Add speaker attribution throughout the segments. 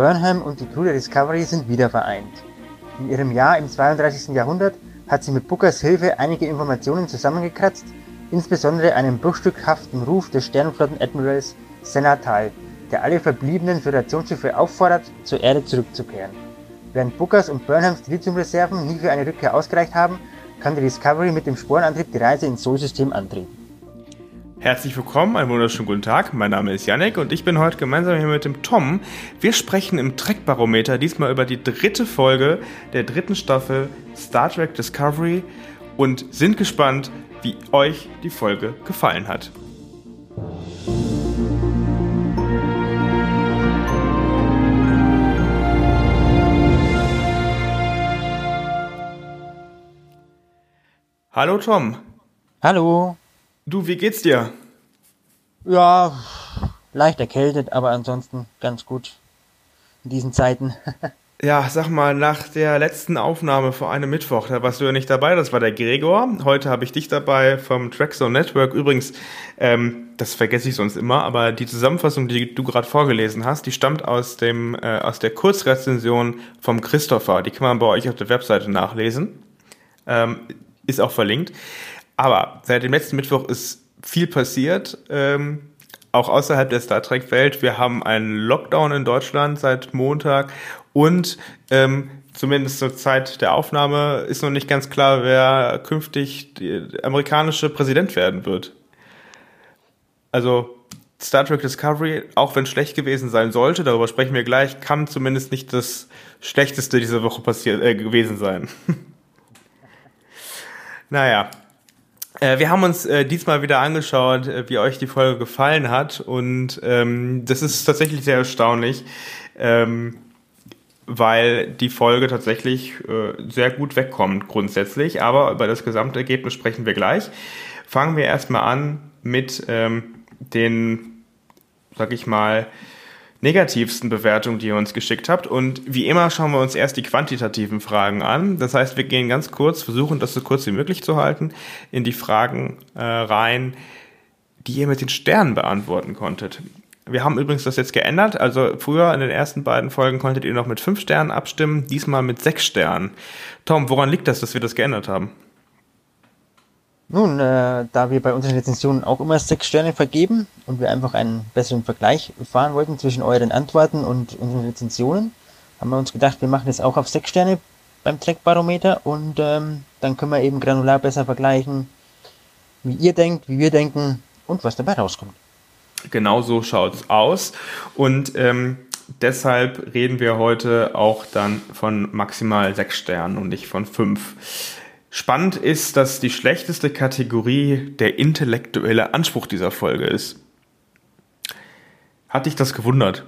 Speaker 1: Burnham und die Crew der Discovery sind wieder vereint. In ihrem Jahr im 32. Jahrhundert hat sie mit Bookers Hilfe einige Informationen zusammengekratzt, insbesondere einen bruchstückhaften Ruf des Sternenflotten-Admirals Senatal, der alle verbliebenen Föderationsschiffe auffordert, zur Erde zurückzukehren. Während Bookers und Burnhams Lithiumreserven nie für eine Rückkehr ausgereicht haben, kann die Discovery mit dem Sporenantrieb die Reise ins Sol-System antreten.
Speaker 2: Herzlich willkommen, einen wunderschönen guten Tag. Mein Name ist Yannick und ich bin heute gemeinsam hier mit dem Tom. Wir sprechen im Trek-Barometer diesmal über die dritte Folge der dritten Staffel Star Trek Discovery und sind gespannt, wie euch die Folge gefallen hat. Hallo Tom.
Speaker 1: Hallo.
Speaker 2: Du, wie geht's dir?
Speaker 1: Ja, leicht erkältet, aber ansonsten ganz gut in diesen Zeiten.
Speaker 2: ja, sag mal, nach der letzten Aufnahme vor einem Mittwoch, da warst du ja nicht dabei, das war der Gregor. Heute habe ich dich dabei vom Trackzone Network. Übrigens, ähm, das vergesse ich sonst immer, aber die Zusammenfassung, die du gerade vorgelesen hast, die stammt aus dem äh, aus der Kurzrezension vom Christopher. Die kann man bei euch auf der Webseite nachlesen. Ähm, ist auch verlinkt. Aber seit dem letzten Mittwoch ist viel passiert, ähm, auch außerhalb der Star Trek-Welt. Wir haben einen Lockdown in Deutschland seit Montag und ähm, zumindest zur Zeit der Aufnahme ist noch nicht ganz klar, wer künftig der amerikanische Präsident werden wird. Also Star Trek Discovery, auch wenn schlecht gewesen sein sollte, darüber sprechen wir gleich, kann zumindest nicht das Schlechteste diese Woche passiert äh, gewesen sein. naja, wir haben uns äh, diesmal wieder angeschaut, äh, wie euch die Folge gefallen hat und ähm, das ist tatsächlich sehr erstaunlich, ähm, weil die Folge tatsächlich äh, sehr gut wegkommt grundsätzlich, aber über das Gesamtergebnis sprechen wir gleich. Fangen wir erstmal an mit ähm, den, sag ich mal, negativsten Bewertungen, die ihr uns geschickt habt. Und wie immer schauen wir uns erst die quantitativen Fragen an. Das heißt, wir gehen ganz kurz, versuchen das so kurz wie möglich zu halten, in die Fragen äh, rein, die ihr mit den Sternen beantworten konntet. Wir haben übrigens das jetzt geändert. Also früher in den ersten beiden Folgen konntet ihr noch mit fünf Sternen abstimmen, diesmal mit sechs Sternen. Tom, woran liegt das, dass wir das geändert haben?
Speaker 1: Nun, äh, da wir bei unseren Rezensionen auch immer sechs Sterne vergeben und wir einfach einen besseren Vergleich fahren wollten zwischen euren Antworten und unseren Rezensionen, haben wir uns gedacht, wir machen das auch auf sechs Sterne beim Trackbarometer und ähm, dann können wir eben granular besser vergleichen, wie ihr denkt, wie wir denken und was dabei rauskommt.
Speaker 2: Genau so schaut's aus und ähm, deshalb reden wir heute auch dann von maximal sechs Sternen und nicht von fünf. Spannend ist, dass die schlechteste Kategorie der intellektuelle Anspruch dieser Folge ist. Hat dich das gewundert?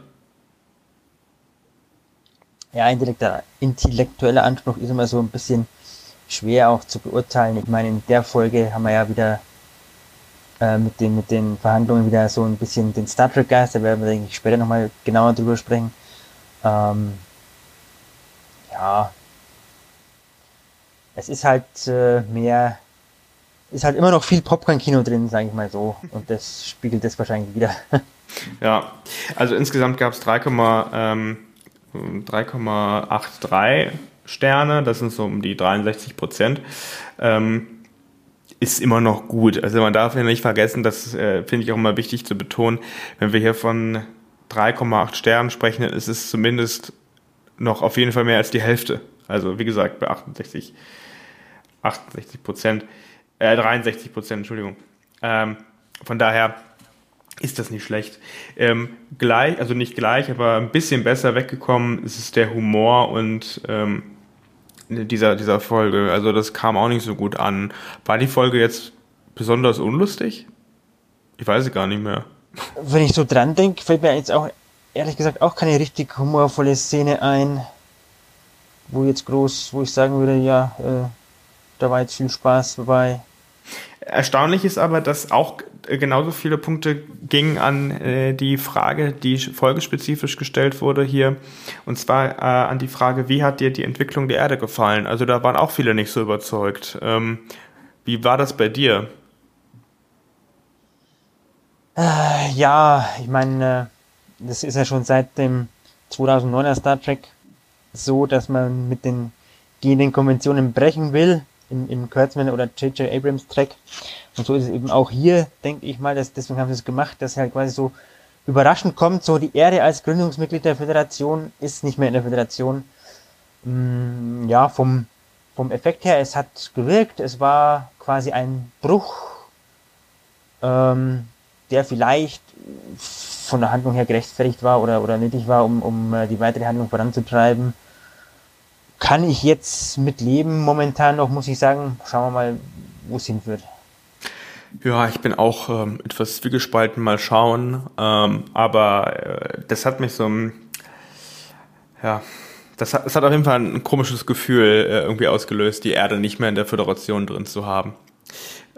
Speaker 1: Ja, intellektueller Anspruch ist immer so ein bisschen schwer auch zu beurteilen. Ich meine, in der Folge haben wir ja wieder äh, mit, den, mit den Verhandlungen wieder so ein bisschen den Star Trek-Geist, da werden wir, denke ich, später nochmal genauer drüber sprechen. Ähm, ja, es ist halt äh, mehr, ist halt immer noch viel Popcorn-Kino drin, sage ich mal so. Und das spiegelt das wahrscheinlich wieder.
Speaker 2: ja, also insgesamt gab es 3,83 Sterne, das sind so um die 63 Prozent. Ähm, ist immer noch gut. Also man darf ja nicht vergessen, das äh, finde ich auch immer wichtig zu betonen, wenn wir hier von 3,8 Sternen sprechen, dann ist es zumindest noch auf jeden Fall mehr als die Hälfte. Also wie gesagt, bei 68 68 Prozent, äh, 63 Prozent, Entschuldigung. Ähm, von daher ist das nicht schlecht. Ähm, gleich, also nicht gleich, aber ein bisschen besser weggekommen ist es der Humor und ähm, dieser, dieser Folge. Also das kam auch nicht so gut an. War die Folge jetzt besonders unlustig? Ich weiß es gar nicht mehr.
Speaker 1: Wenn ich so dran denke, fällt mir jetzt auch ehrlich gesagt auch keine richtig humorvolle Szene ein, wo jetzt groß, wo ich sagen würde, ja, äh, da war jetzt viel Spaß dabei.
Speaker 2: Erstaunlich ist aber, dass auch genauso viele Punkte gingen an äh, die Frage, die folgespezifisch gestellt wurde hier, und zwar äh, an die Frage, wie hat dir die Entwicklung der Erde gefallen? Also da waren auch viele nicht so überzeugt. Ähm, wie war das bei dir?
Speaker 1: Äh, ja, ich meine, äh, das ist ja schon seit dem 2009er Star Trek so, dass man mit den gehenden Konventionen brechen will, im, im Kurtzman oder J.J. Abrams Track. Und so ist es eben auch hier, denke ich mal, dass, deswegen haben sie es gemacht, dass halt quasi so überraschend kommt, so die Erde als Gründungsmitglied der Föderation ist nicht mehr in der Föderation. Mm, ja, vom, vom Effekt her, es hat gewirkt, es war quasi ein Bruch, ähm, der vielleicht von der Handlung her gerechtfertigt war oder, oder nötig war, um, um äh, die weitere Handlung voranzutreiben. Kann ich jetzt mit leben momentan noch, muss ich sagen. Schauen wir mal, wo es hinführt.
Speaker 2: Ja, ich bin auch ähm, etwas zwiegespalten, mal schauen. Ähm, aber äh, das hat mich so, ja, das hat, das hat auf jeden Fall ein komisches Gefühl äh, irgendwie ausgelöst, die Erde nicht mehr in der Föderation drin zu haben.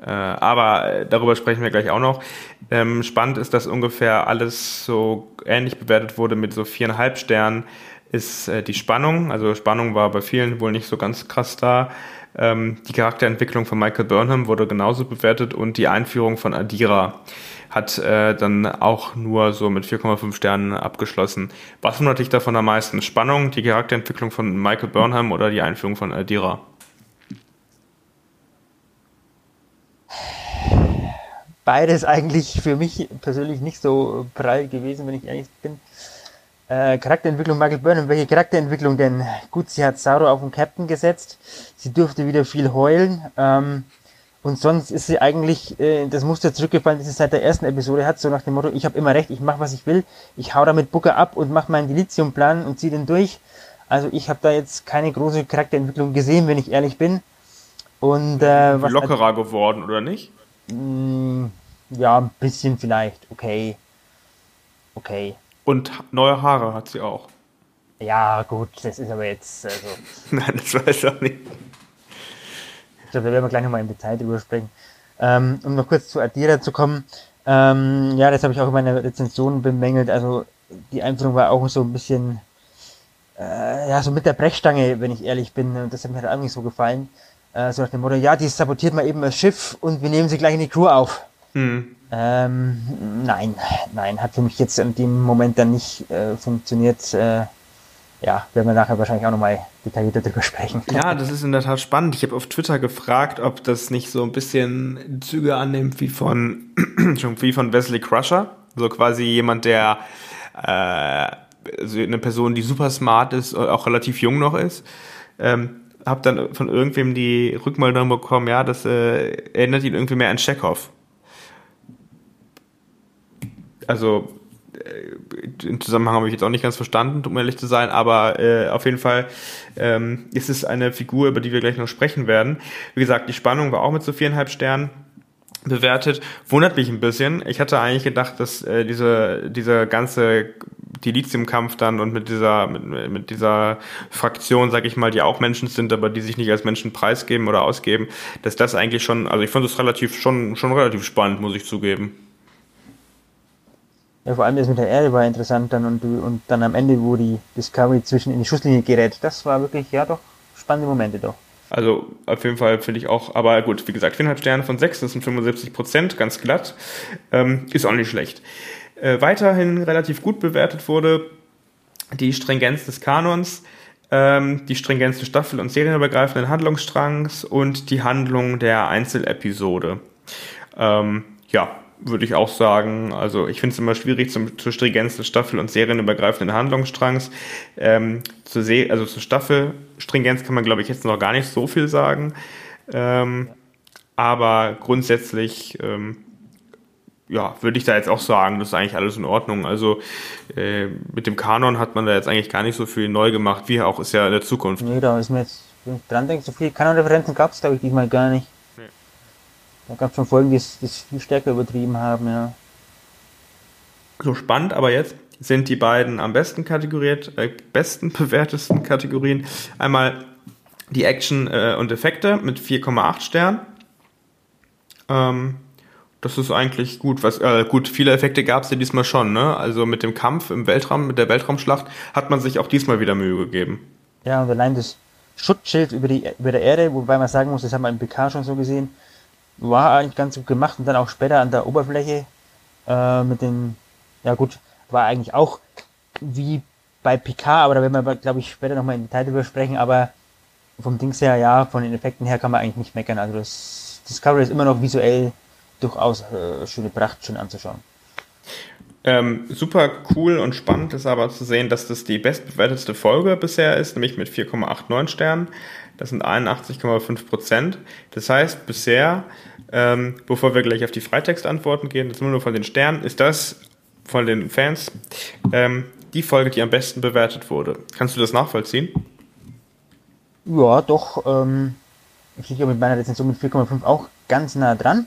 Speaker 2: Äh, aber darüber sprechen wir gleich auch noch. Ähm, spannend ist, dass ungefähr alles so ähnlich bewertet wurde mit so viereinhalb Sternen ist äh, die Spannung. Also Spannung war bei vielen wohl nicht so ganz krass da. Ähm, die Charakterentwicklung von Michael Burnham wurde genauso bewertet und die Einführung von Adira hat äh, dann auch nur so mit 4,5 Sternen abgeschlossen. Was wundert dich davon am meisten? Spannung, die Charakterentwicklung von Michael Burnham oder die Einführung von Adira?
Speaker 1: Beides eigentlich für mich persönlich nicht so prall gewesen, wenn ich ehrlich bin. Äh, Charakterentwicklung Michael Burnham, welche Charakterentwicklung denn? Gut, sie hat Sauro auf den Captain gesetzt, sie durfte wieder viel heulen, ähm, und sonst ist sie eigentlich äh, das Muster zurückgefallen, das sie seit der ersten Episode hat, so nach dem Motto, ich habe immer recht, ich mache, was ich will, ich hau da mit Booker ab und mache meinen Dilithium-Plan und ziehe den durch. Also ich habe da jetzt keine große Charakterentwicklung gesehen, wenn ich ehrlich bin. Und äh,
Speaker 2: was lockerer halt, geworden, oder nicht?
Speaker 1: Mh, mm, ja, ein bisschen vielleicht. Okay. Okay.
Speaker 2: Und neue Haare hat sie auch.
Speaker 1: Ja, gut, das ist aber jetzt. Also
Speaker 2: Nein, das weiß ich auch nicht.
Speaker 1: Ich glaube, da werden wir gleich nochmal im Detail drüber sprechen. Ähm, um noch kurz zu Adira zu kommen. Ähm, ja, das habe ich auch in meiner Rezension bemängelt. Also die Einführung war auch so ein bisschen, äh, ja, so mit der Brechstange, wenn ich ehrlich bin. Und das hat mir halt auch nicht so gefallen. Äh, so nach dem Motto, ja, die sabotiert mal eben das Schiff und wir nehmen sie gleich in die Crew auf. Hm. Ähm, nein, nein, hat für mich jetzt in dem Moment dann nicht äh, funktioniert. Äh, ja, werden wir nachher wahrscheinlich auch nochmal detaillierter drüber sprechen.
Speaker 2: Ja, das ist in der Tat spannend. Ich habe auf Twitter gefragt, ob das nicht so ein bisschen Züge annimmt wie von, wie von Wesley Crusher. So quasi jemand, der äh, also eine Person, die super smart ist, auch relativ jung noch ist. Ähm, hab dann von irgendwem die Rückmeldung bekommen, ja, das äh, erinnert ihn irgendwie mehr an Chekhov also äh, den Zusammenhang habe ich jetzt auch nicht ganz verstanden, um ehrlich zu sein, aber äh, auf jeden Fall ähm, ist es eine Figur, über die wir gleich noch sprechen werden. Wie gesagt, die Spannung war auch mit so viereinhalb Sternen bewertet. Wundert mich ein bisschen. Ich hatte eigentlich gedacht, dass äh, diese, dieser ganze Dilithium-Kampf dann und mit dieser, mit, mit dieser Fraktion, sag ich mal, die auch Menschen sind, aber die sich nicht als Menschen preisgeben oder ausgeben, dass das eigentlich schon, also ich fand es relativ, schon, schon relativ spannend, muss ich zugeben.
Speaker 1: Ja, vor allem das mit der Erde war interessant dann und, und dann am Ende, wo die Discovery zwischen in die Schusslinie gerät. Das war wirklich, ja doch, spannende Momente doch.
Speaker 2: Also auf jeden Fall finde ich auch, aber gut, wie gesagt, 4,5 Sterne von 6, das sind 75 Prozent, ganz glatt. Ähm, ist auch nicht schlecht. Äh, weiterhin relativ gut bewertet wurde die Stringenz des Kanons, ähm, die Stringenz des Staffel- und serienübergreifenden Handlungsstrangs und die Handlung der Einzelepisode. Ähm, ja, würde ich auch sagen. Also ich finde es immer schwierig zum, zur Stringenz des Staffel- und serienübergreifenden Handlungsstrangs. Ähm, zur Se also zur Staffelstringenz kann man, glaube ich, jetzt noch gar nicht so viel sagen. Ähm, aber grundsätzlich, ähm, ja, würde ich da jetzt auch sagen, das ist eigentlich alles in Ordnung. Also äh, mit dem Kanon hat man da jetzt eigentlich gar nicht so viel neu gemacht, wie auch ist ja in der Zukunft.
Speaker 1: Nee, da ist mir jetzt, dran denke, so viele Kanon-Referenzen gab es, glaube ich, diesmal gar nicht. Da gab es schon Folgen, die es viel stärker übertrieben haben, ja.
Speaker 2: So spannend, aber jetzt sind die beiden am besten kategoriert, äh, besten bewertesten Kategorien. Einmal die Action äh, und Effekte mit 4,8 Sternen. Ähm, das ist eigentlich gut. Was, äh, gut, viele Effekte gab es ja diesmal schon, ne? Also mit dem Kampf im Weltraum, mit der Weltraumschlacht, hat man sich auch diesmal wieder Mühe gegeben.
Speaker 1: Ja, und allein das Schutzschild über, die, über der Erde, wobei man sagen muss, das haben wir im PK schon so gesehen, war eigentlich ganz gut gemacht und dann auch später an der Oberfläche äh, mit den, ja gut, war eigentlich auch wie bei PK, aber da werden wir, glaube ich, später nochmal im Detail drüber sprechen, aber vom Dings her, ja, von den Effekten her kann man eigentlich nicht meckern. Also das Discovery ist immer noch visuell durchaus äh, schöne Pracht, schön anzuschauen.
Speaker 2: Ähm, super cool und spannend ist aber zu sehen, dass das die bestbewertetste Folge bisher ist, nämlich mit 4,89 Sternen. Das sind 81,5 Prozent. Das heißt, bisher, ähm, bevor wir gleich auf die Freitextantworten gehen, jetzt nur von den Sternen, ist das von den Fans ähm, die Folge, die am besten bewertet wurde. Kannst du das nachvollziehen?
Speaker 1: Ja, doch. Ähm, ich liege mit meiner Rezension mit 4,5 auch ganz nah dran.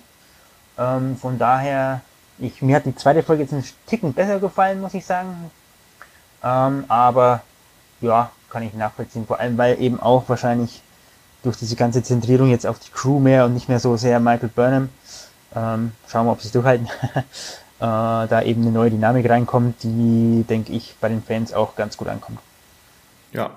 Speaker 1: Ähm, von daher, ich, mir hat die zweite Folge jetzt ein Ticken besser gefallen, muss ich sagen. Ähm, aber ja, kann ich nachvollziehen. Vor allem, weil eben auch wahrscheinlich durch diese ganze Zentrierung jetzt auf die Crew mehr und nicht mehr so sehr Michael Burnham. Ähm, schauen wir, ob sie es durchhalten. äh, da eben eine neue Dynamik reinkommt, die, denke ich, bei den Fans auch ganz gut ankommt.
Speaker 2: Ja,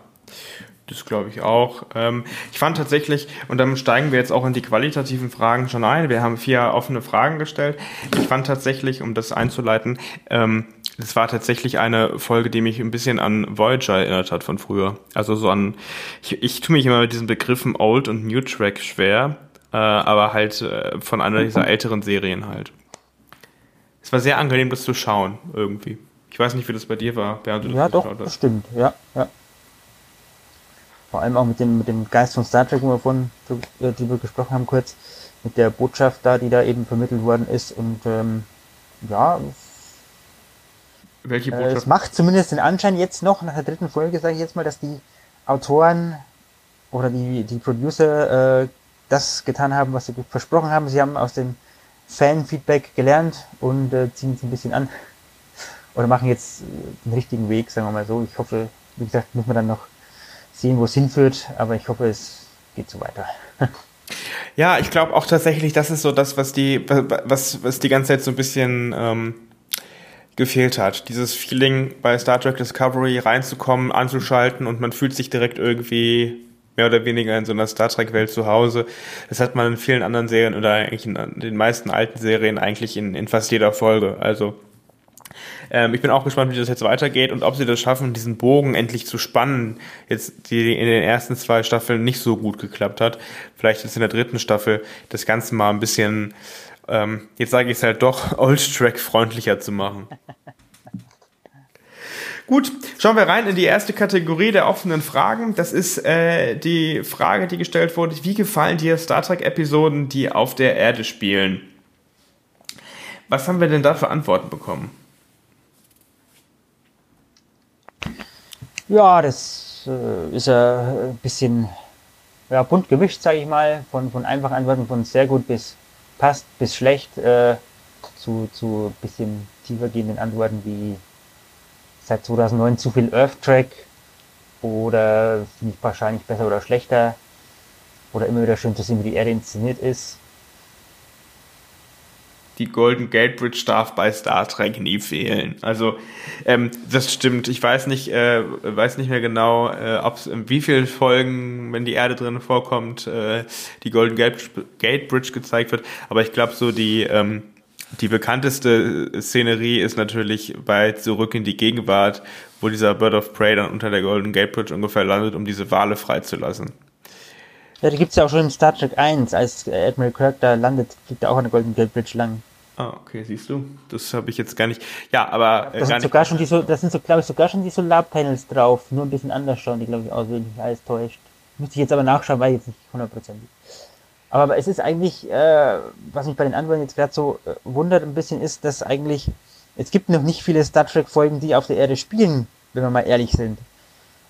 Speaker 2: das glaube ich auch. Ähm, ich fand tatsächlich, und dann steigen wir jetzt auch in die qualitativen Fragen schon ein. Wir haben vier offene Fragen gestellt. Ich fand tatsächlich, um das einzuleiten, ähm, das war tatsächlich eine Folge, die mich ein bisschen an Voyager erinnert hat von früher. Also so an, ich, ich tue mich immer mit diesen Begriffen Old und New Track schwer, äh, aber halt äh, von einer dieser älteren Serien halt. Es war sehr angenehm, das zu schauen, irgendwie. Ich weiß nicht, wie das bei dir war,
Speaker 1: während du das Ja, doch, das stimmt, ja, ja. Vor allem auch mit dem, mit dem Geist von Star Trek, wo wir vorhin drüber gesprochen haben, kurz, mit der Botschaft da, die da eben vermittelt worden ist. Und ähm, ja, welche Botschaft? Äh, es macht zumindest den Anschein jetzt noch, nach der dritten Folge, sage ich jetzt mal, dass die Autoren oder die, die Producer äh, das getan haben, was sie versprochen haben. Sie haben aus dem Fan-Feedback gelernt und äh, ziehen es ein bisschen an. Oder machen jetzt den richtigen Weg, sagen wir mal so. Ich hoffe, wie gesagt, muss man dann noch sehen, wo es hinführt, aber ich hoffe, es geht so weiter.
Speaker 2: Ja, ich glaube auch tatsächlich, das ist so das, was die, was, was die ganze Zeit so ein bisschen ähm, gefehlt hat. Dieses Feeling bei Star Trek Discovery reinzukommen, anzuschalten und man fühlt sich direkt irgendwie mehr oder weniger in so einer Star Trek-Welt zu Hause. Das hat man in vielen anderen Serien oder eigentlich in den meisten alten Serien eigentlich in, in fast jeder Folge. Also ähm, ich bin auch gespannt, wie das jetzt weitergeht und ob sie das schaffen, diesen Bogen endlich zu spannen. Jetzt, die in den ersten zwei Staffeln nicht so gut geklappt hat. Vielleicht ist in der dritten Staffel das Ganze mal ein bisschen, ähm, jetzt sage ich es halt doch, Old Track freundlicher zu machen. Gut, schauen wir rein in die erste Kategorie der offenen Fragen. Das ist äh, die Frage, die gestellt wurde. Wie gefallen dir Star Trek-Episoden, die auf der Erde spielen? Was haben wir denn da für Antworten bekommen?
Speaker 1: Ja, das äh, ist ein bisschen ja, bunt gemischt, sage ich mal, von, von einfachen Antworten von sehr gut bis passt bis schlecht äh, zu, zu bisschen tiefer gehenden Antworten wie seit 2009 zu viel Earth Track oder ich wahrscheinlich besser oder schlechter oder immer wieder schön zu sehen, wie die Erde inszeniert ist
Speaker 2: die Golden Gate Bridge darf bei Star Trek nie fehlen. Also ähm, das stimmt. Ich weiß nicht, äh, weiß nicht mehr genau, äh, ob in wie vielen Folgen, wenn die Erde drin vorkommt, äh, die Golden Gate, Bridge gezeigt wird. Aber ich glaube, so die ähm, die bekannteste Szenerie ist natürlich bei Zurück in die Gegenwart, wo dieser Bird of Prey dann unter der Golden Gate Bridge ungefähr landet, um diese Wale freizulassen.
Speaker 1: Ja, die gibt's ja auch schon in Star Trek 1, als Admiral Kirk da landet, fliegt er auch an der Golden Gate Bridge lang.
Speaker 2: Ah, okay, siehst du. Das habe ich jetzt gar nicht. Ja, aber.
Speaker 1: Äh, das, sind sogar schon die, das sind so, glaube ich, sogar schon die Solarpanels drauf. Nur ein bisschen anders schauen die, glaube ich, aus, wenn mich alles täuscht. Müsste ich jetzt aber nachschauen, weil jetzt nicht hundertprozentig. Aber es ist eigentlich, äh, was mich bei den Antworten jetzt gerade so äh, wundert ein bisschen, ist, dass eigentlich, es gibt noch nicht viele Star Trek-Folgen, die auf der Erde spielen, wenn wir mal ehrlich sind.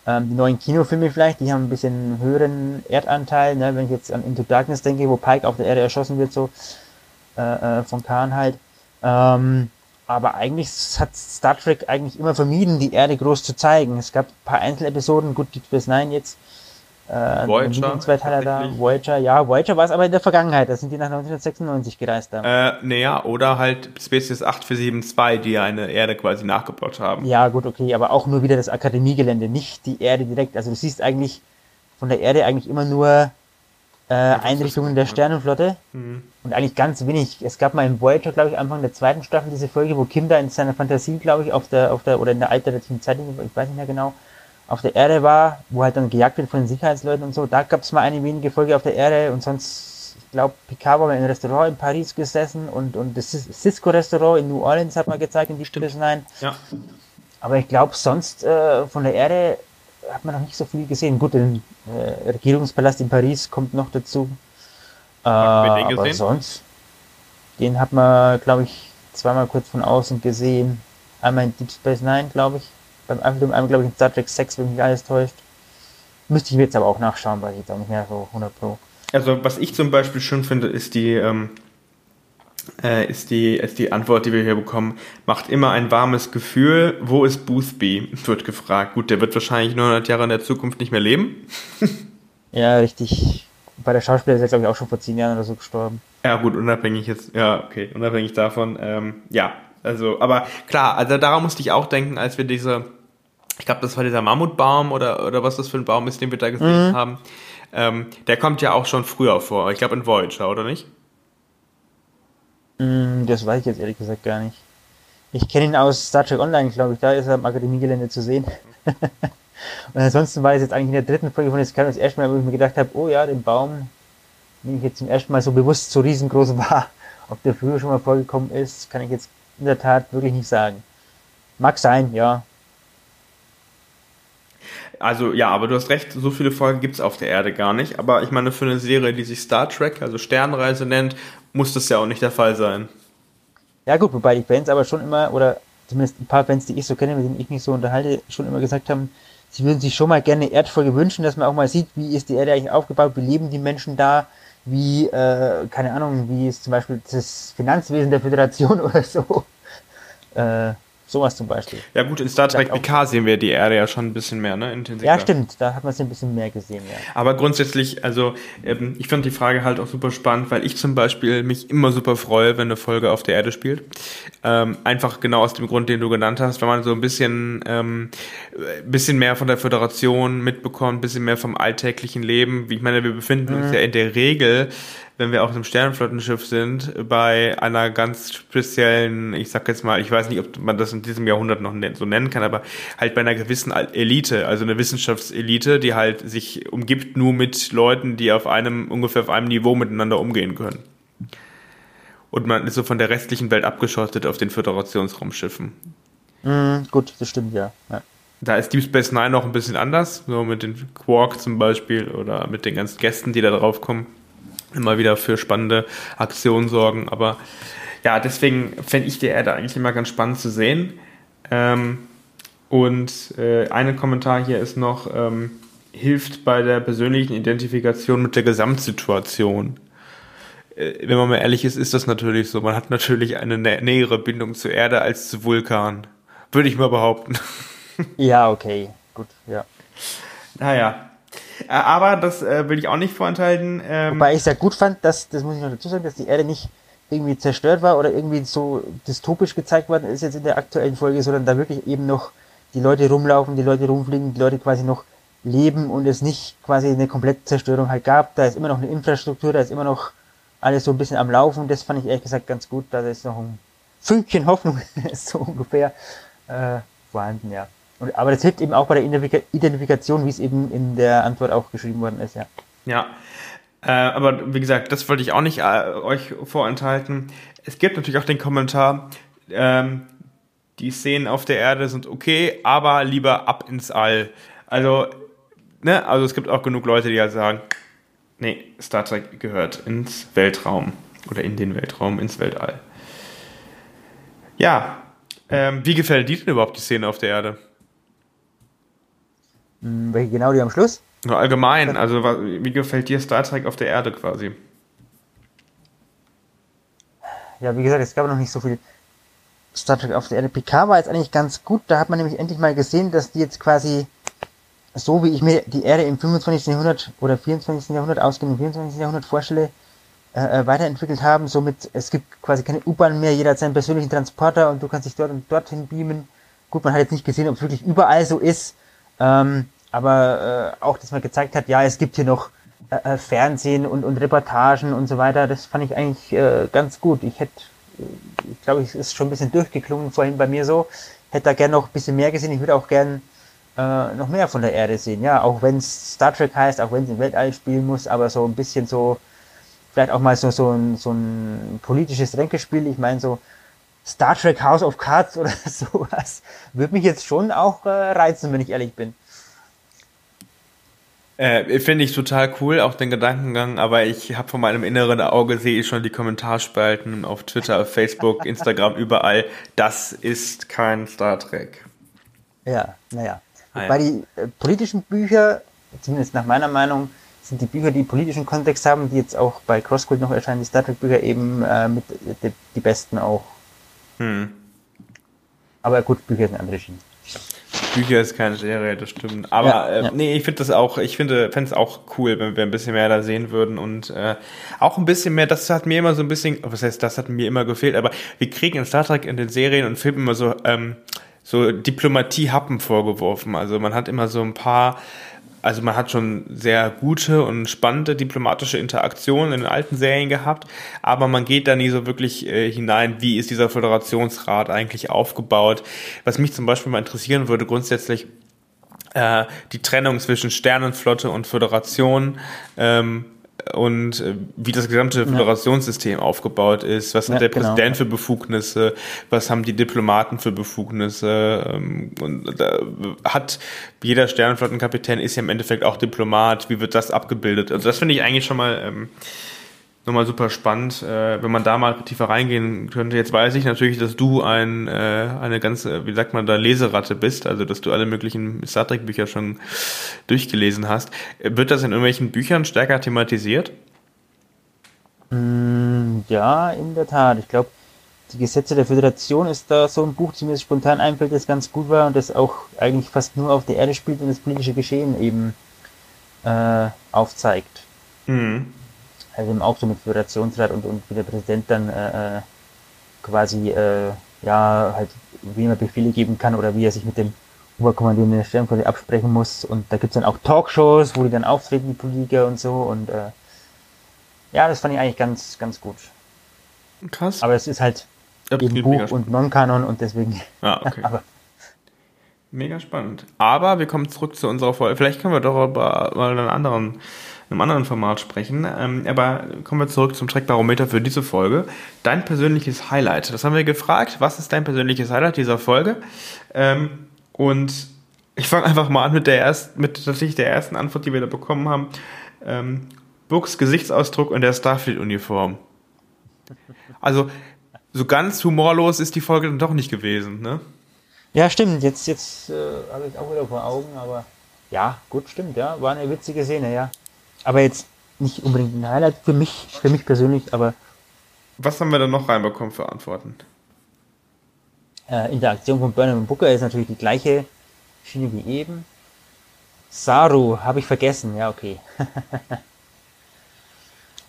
Speaker 1: Ähm, die neuen Kinofilme vielleicht, die haben ein bisschen höheren Erdanteil, ne? wenn ich jetzt an Into Darkness denke, wo Pike auf der Erde erschossen wird, so äh, äh, von Kahn halt. Ähm, aber eigentlich hat Star Trek eigentlich immer vermieden, die Erde groß zu zeigen. Es gab ein paar Einzelepisoden, gut, Deep Space Nine jetzt, äh, Voyager, zwei Teile da, Voyager, ja, Voyager war es aber in der Vergangenheit, da sind die nach 1996 gereist
Speaker 2: da. Äh, naja, oder halt Species 8472, die eine Erde quasi nachgebaut haben.
Speaker 1: Ja, gut, okay, aber auch nur wieder das Akademiegelände, nicht die Erde direkt. Also du siehst eigentlich von der Erde eigentlich immer nur äh, Einrichtungen der Sternenflotte mhm. und eigentlich ganz wenig. Es gab mal in Voyager, glaube ich, Anfang der zweiten Staffel diese Folge, wo Kim da in seiner Fantasie, glaube ich, auf der, auf der, oder in der alternativen Zeit, ich weiß nicht mehr genau, auf der Erde war, wo halt dann gejagt wird von den Sicherheitsleuten und so. Da gab es mal eine wenige Folge auf der Erde und sonst, ich glaube, Picard war mal in einem Restaurant in Paris gesessen und, und das Cisco-Restaurant in New Orleans hat man gezeigt in die Stimmt. Nein. Ja. Aber ich glaube, sonst äh, von der Erde hat man noch nicht so viel gesehen. Gut, den äh, Regierungspalast in Paris kommt noch dazu. Äh, aber sonst, den hat man, glaube ich, zweimal kurz von außen gesehen. Einmal in Deep Space Nine, glaube ich beim Einfilm einmal, glaube ich, in Star Trek 6, wenn mich alles täuscht. Müsste ich mir jetzt aber auch nachschauen, weil ich jetzt auch nicht mehr so 100 Pro.
Speaker 2: Also, was ich zum Beispiel schön finde, ist die, ähm, äh, ist die, ist die Antwort, die wir hier bekommen. Macht immer ein warmes Gefühl. Wo ist Boothby? Wird gefragt. Gut, der wird wahrscheinlich 900 Jahre in der Zukunft nicht mehr leben.
Speaker 1: ja, richtig. Bei der Schauspieler ist er, glaube ich, auch schon vor 10 Jahren oder so gestorben.
Speaker 2: Ja, gut, unabhängig jetzt, ja, okay, unabhängig davon, ähm, ja, also, aber klar, also daran musste ich auch denken, als wir diese, ich glaube, das war dieser Mammutbaum oder, oder was das für ein Baum ist, den wir da gesehen mhm. haben. Ähm, der kommt ja auch schon früher vor. Ich glaube in Voyager, oder nicht?
Speaker 1: Mm, das weiß ich jetzt ehrlich gesagt gar nicht. Ich kenne ihn aus Star Trek Online, glaube ich. Da ist er am Akademiegelände zu sehen. Und ansonsten war es jetzt eigentlich in der dritten Folge von Discovery das erste Mal, wo ich mir gedacht habe, oh ja, den Baum, den ich jetzt zum ersten Mal so bewusst so riesengroß war. Ob der früher schon mal vorgekommen ist, kann ich jetzt in der Tat wirklich nicht sagen. Mag sein, ja.
Speaker 2: Also ja, aber du hast recht, so viele Folgen gibt es auf der Erde gar nicht. Aber ich meine, für eine Serie, die sich Star Trek, also Sternreise nennt, muss das ja auch nicht der Fall sein.
Speaker 1: Ja gut, wobei die Fans aber schon immer, oder zumindest ein paar Fans, die ich so kenne, mit denen ich mich so unterhalte, schon immer gesagt haben, sie würden sich schon mal gerne eine Erdfolge wünschen, dass man auch mal sieht, wie ist die Erde eigentlich aufgebaut, wie leben die Menschen da, wie, äh, keine Ahnung, wie ist zum Beispiel das Finanzwesen der Föderation oder so. Äh, sowas zum Beispiel.
Speaker 2: Ja gut, in Star Trek PK sehen wir die Erde ja schon ein bisschen mehr, ne?
Speaker 1: Intensiver. Ja, stimmt, da hat man es ein bisschen mehr gesehen, ja.
Speaker 2: Aber grundsätzlich, also ähm, ich fand die Frage halt auch super spannend, weil ich zum Beispiel mich immer super freue, wenn eine Folge auf der Erde spielt. Ähm, einfach genau aus dem Grund, den du genannt hast, wenn man so ein bisschen, ähm, bisschen mehr von der Föderation mitbekommt, ein bisschen mehr vom alltäglichen Leben. Ich meine, wir befinden mhm. uns ja in der Regel wenn wir auf einem Sternenflottenschiff sind, bei einer ganz speziellen, ich sag jetzt mal, ich weiß nicht, ob man das in diesem Jahrhundert noch so nennen kann, aber halt bei einer gewissen Elite, also eine Wissenschaftselite, die halt sich umgibt nur mit Leuten, die auf einem, ungefähr auf einem Niveau miteinander umgehen können. Und man ist so von der restlichen Welt abgeschottet auf den Föderationsraumschiffen.
Speaker 1: Mm, gut, das stimmt, ja. ja.
Speaker 2: Da ist Deep Space Nine noch ein bisschen anders, so mit den Quark zum Beispiel oder mit den ganzen Gästen, die da drauf kommen immer wieder für spannende Aktionen sorgen. Aber ja, deswegen fände ich die Erde eigentlich immer ganz spannend zu sehen. Ähm, und äh, ein Kommentar hier ist noch, ähm, hilft bei der persönlichen Identifikation mit der Gesamtsituation. Äh, wenn man mal ehrlich ist, ist das natürlich so. Man hat natürlich eine nä nähere Bindung zur Erde als zu Vulkan. Würde ich mal behaupten.
Speaker 1: Ja, okay, gut, ja.
Speaker 2: Naja, aber das äh, will ich auch nicht vorenthalten.
Speaker 1: Ähm, Wobei ich sehr gut fand, dass, das muss ich noch dazu sagen, dass die Erde nicht irgendwie zerstört war oder irgendwie so dystopisch gezeigt worden ist jetzt in der aktuellen Folge, sondern da wirklich eben noch die Leute rumlaufen, die Leute rumfliegen, die Leute quasi noch leben und es nicht quasi eine komplette Zerstörung halt gab. Da ist immer noch eine Infrastruktur, da ist immer noch alles so ein bisschen am Laufen. Das fand ich ehrlich gesagt ganz gut. Da ist noch ein Fünkchen Hoffnung, so ungefähr, äh, vorhanden, ja. Aber das hilft eben auch bei der Identifikation, wie es eben in der Antwort auch geschrieben worden ist, ja.
Speaker 2: Ja. Äh, aber wie gesagt, das wollte ich auch nicht äh, euch vorenthalten. Es gibt natürlich auch den Kommentar, ähm, die Szenen auf der Erde sind okay, aber lieber ab ins All. Also, ne, also es gibt auch genug Leute, die halt sagen, nee, Star Trek gehört ins Weltraum oder in den Weltraum, ins Weltall. Ja, ähm, wie gefällt dir denn überhaupt die Szene auf der Erde?
Speaker 1: Hm, welche genau die am Schluss?
Speaker 2: Nur allgemein, also wie gefällt dir Star Trek auf der Erde quasi?
Speaker 1: Ja, wie gesagt, es gab noch nicht so viel Star Trek auf der Erde. PK war jetzt eigentlich ganz gut. Da hat man nämlich endlich mal gesehen, dass die jetzt quasi so wie ich mir die Erde im 25. Jahrhundert oder 24. Jahrhundert ausgehend im 24. Jahrhundert vorstelle, äh, äh, weiterentwickelt haben. Somit, es gibt quasi keine U-Bahn mehr, jeder hat seinen persönlichen Transporter und du kannst dich dort und dorthin beamen. Gut, man hat jetzt nicht gesehen, ob es wirklich überall so ist, ähm, aber äh, auch, dass man gezeigt hat, ja, es gibt hier noch äh, äh Fernsehen und, und Reportagen und so weiter, das fand ich eigentlich äh, ganz gut. Ich hätte, ich glaube, es ist schon ein bisschen durchgeklungen vorhin bei mir so, hätte da gern noch ein bisschen mehr gesehen. Ich würde auch gern äh, noch mehr von der Erde sehen. Ja, auch wenn es Star Trek heißt, auch wenn es im Weltall spielen muss, aber so ein bisschen so, vielleicht auch mal so, so, ein, so ein politisches Ränkespiel. Ich meine, so Star Trek House of Cards oder sowas würde mich jetzt schon auch äh, reizen, wenn ich ehrlich bin.
Speaker 2: Äh, Finde ich total cool, auch den Gedankengang, aber ich habe von meinem inneren Auge sehe ich schon die Kommentarspalten auf Twitter, Facebook, Instagram, überall. Das ist kein Star Trek.
Speaker 1: Ja, naja. Ah, ja. Bei die äh, politischen Bücher, zumindest nach meiner Meinung, sind die Bücher, die politischen Kontext haben, die jetzt auch bei Crosscode noch erscheinen, die Star Trek Bücher eben äh, mit die, die, besten auch. Hm. Aber gut, Bücher sind andere Schienen.
Speaker 2: Bücher ist keine Serie, das stimmt. Aber ja, äh, ja. nee, ich finde das auch, ich finde, fände es auch cool, wenn wir ein bisschen mehr da sehen würden und äh, auch ein bisschen mehr, das hat mir immer so ein bisschen, was heißt, das hat mir immer gefehlt, aber wir kriegen in Star Trek in den Serien und Filmen immer so ähm, so Diplomatie-Happen vorgeworfen. Also man hat immer so ein paar, also man hat schon sehr gute und spannende diplomatische Interaktionen in den alten Serien gehabt, aber man geht da nie so wirklich äh, hinein, wie ist dieser Föderationsrat eigentlich aufgebaut. Was mich zum Beispiel mal interessieren würde, grundsätzlich äh, die Trennung zwischen Sternenflotte und Föderation. Ähm, und äh, wie das gesamte Föderationssystem ja. aufgebaut ist. Was ja, hat der genau. Präsident für Befugnisse? Was haben die Diplomaten für Befugnisse? Ähm, und da hat jeder Sternenflottenkapitän ist ja im Endeffekt auch Diplomat. Wie wird das abgebildet? Also das finde ich eigentlich schon mal ähm, nochmal super spannend, äh, wenn man da mal tiefer reingehen könnte. Jetzt weiß ich natürlich, dass du ein, äh, eine ganze, wie sagt man da, Leseratte bist, also dass du alle möglichen Star Trek Bücher schon durchgelesen hast. Wird das in irgendwelchen Büchern stärker thematisiert?
Speaker 1: Mm, ja, in der Tat. Ich glaube, die Gesetze der Föderation ist da so ein Buch, das mir spontan einfällt, das ganz gut war und das auch eigentlich fast nur auf der Erde spielt und das politische Geschehen eben äh, aufzeigt. Mhm also eben auch so mit Föderationsrat und, und wie der Präsident dann äh, äh, quasi äh, ja halt wie man Befehle geben kann oder wie er sich mit dem Oberkommandierenden der Sternflotte absprechen muss. Und da gibt's dann auch Talkshows, wo die dann auftreten, die Politiker und so. Und äh, ja, das fand ich eigentlich ganz, ganz gut. Krass. Aber es ist halt ja, eben Buch und Non-Kanon und deswegen. Ah, okay. aber
Speaker 2: mega spannend. Aber wir kommen zurück zu unserer Folge. Vielleicht können wir doch mal einen anderen einem anderen Format sprechen. Ähm, aber kommen wir zurück zum Trackbarometer für diese Folge. Dein persönliches Highlight. Das haben wir gefragt. Was ist dein persönliches Highlight dieser Folge? Ähm, und ich fange einfach mal an mit der ersten, mit tatsächlich der ersten Antwort, die wir da bekommen haben. Ähm, Books Gesichtsausdruck und der Starfleet-Uniform. Also, so ganz humorlos ist die Folge dann doch nicht gewesen, ne?
Speaker 1: Ja, stimmt. Jetzt, jetzt äh, habe ich auch wieder vor Augen, aber ja, gut, stimmt, ja. War eine witzige Szene, ja. Aber jetzt nicht unbedingt ein Highlight für mich, für mich persönlich, aber.
Speaker 2: Was haben wir da noch reinbekommen für Antworten?
Speaker 1: Äh, Interaktion von Burnham und Booker ist natürlich die gleiche Schiene wie eben. Saru, habe ich vergessen, ja, okay.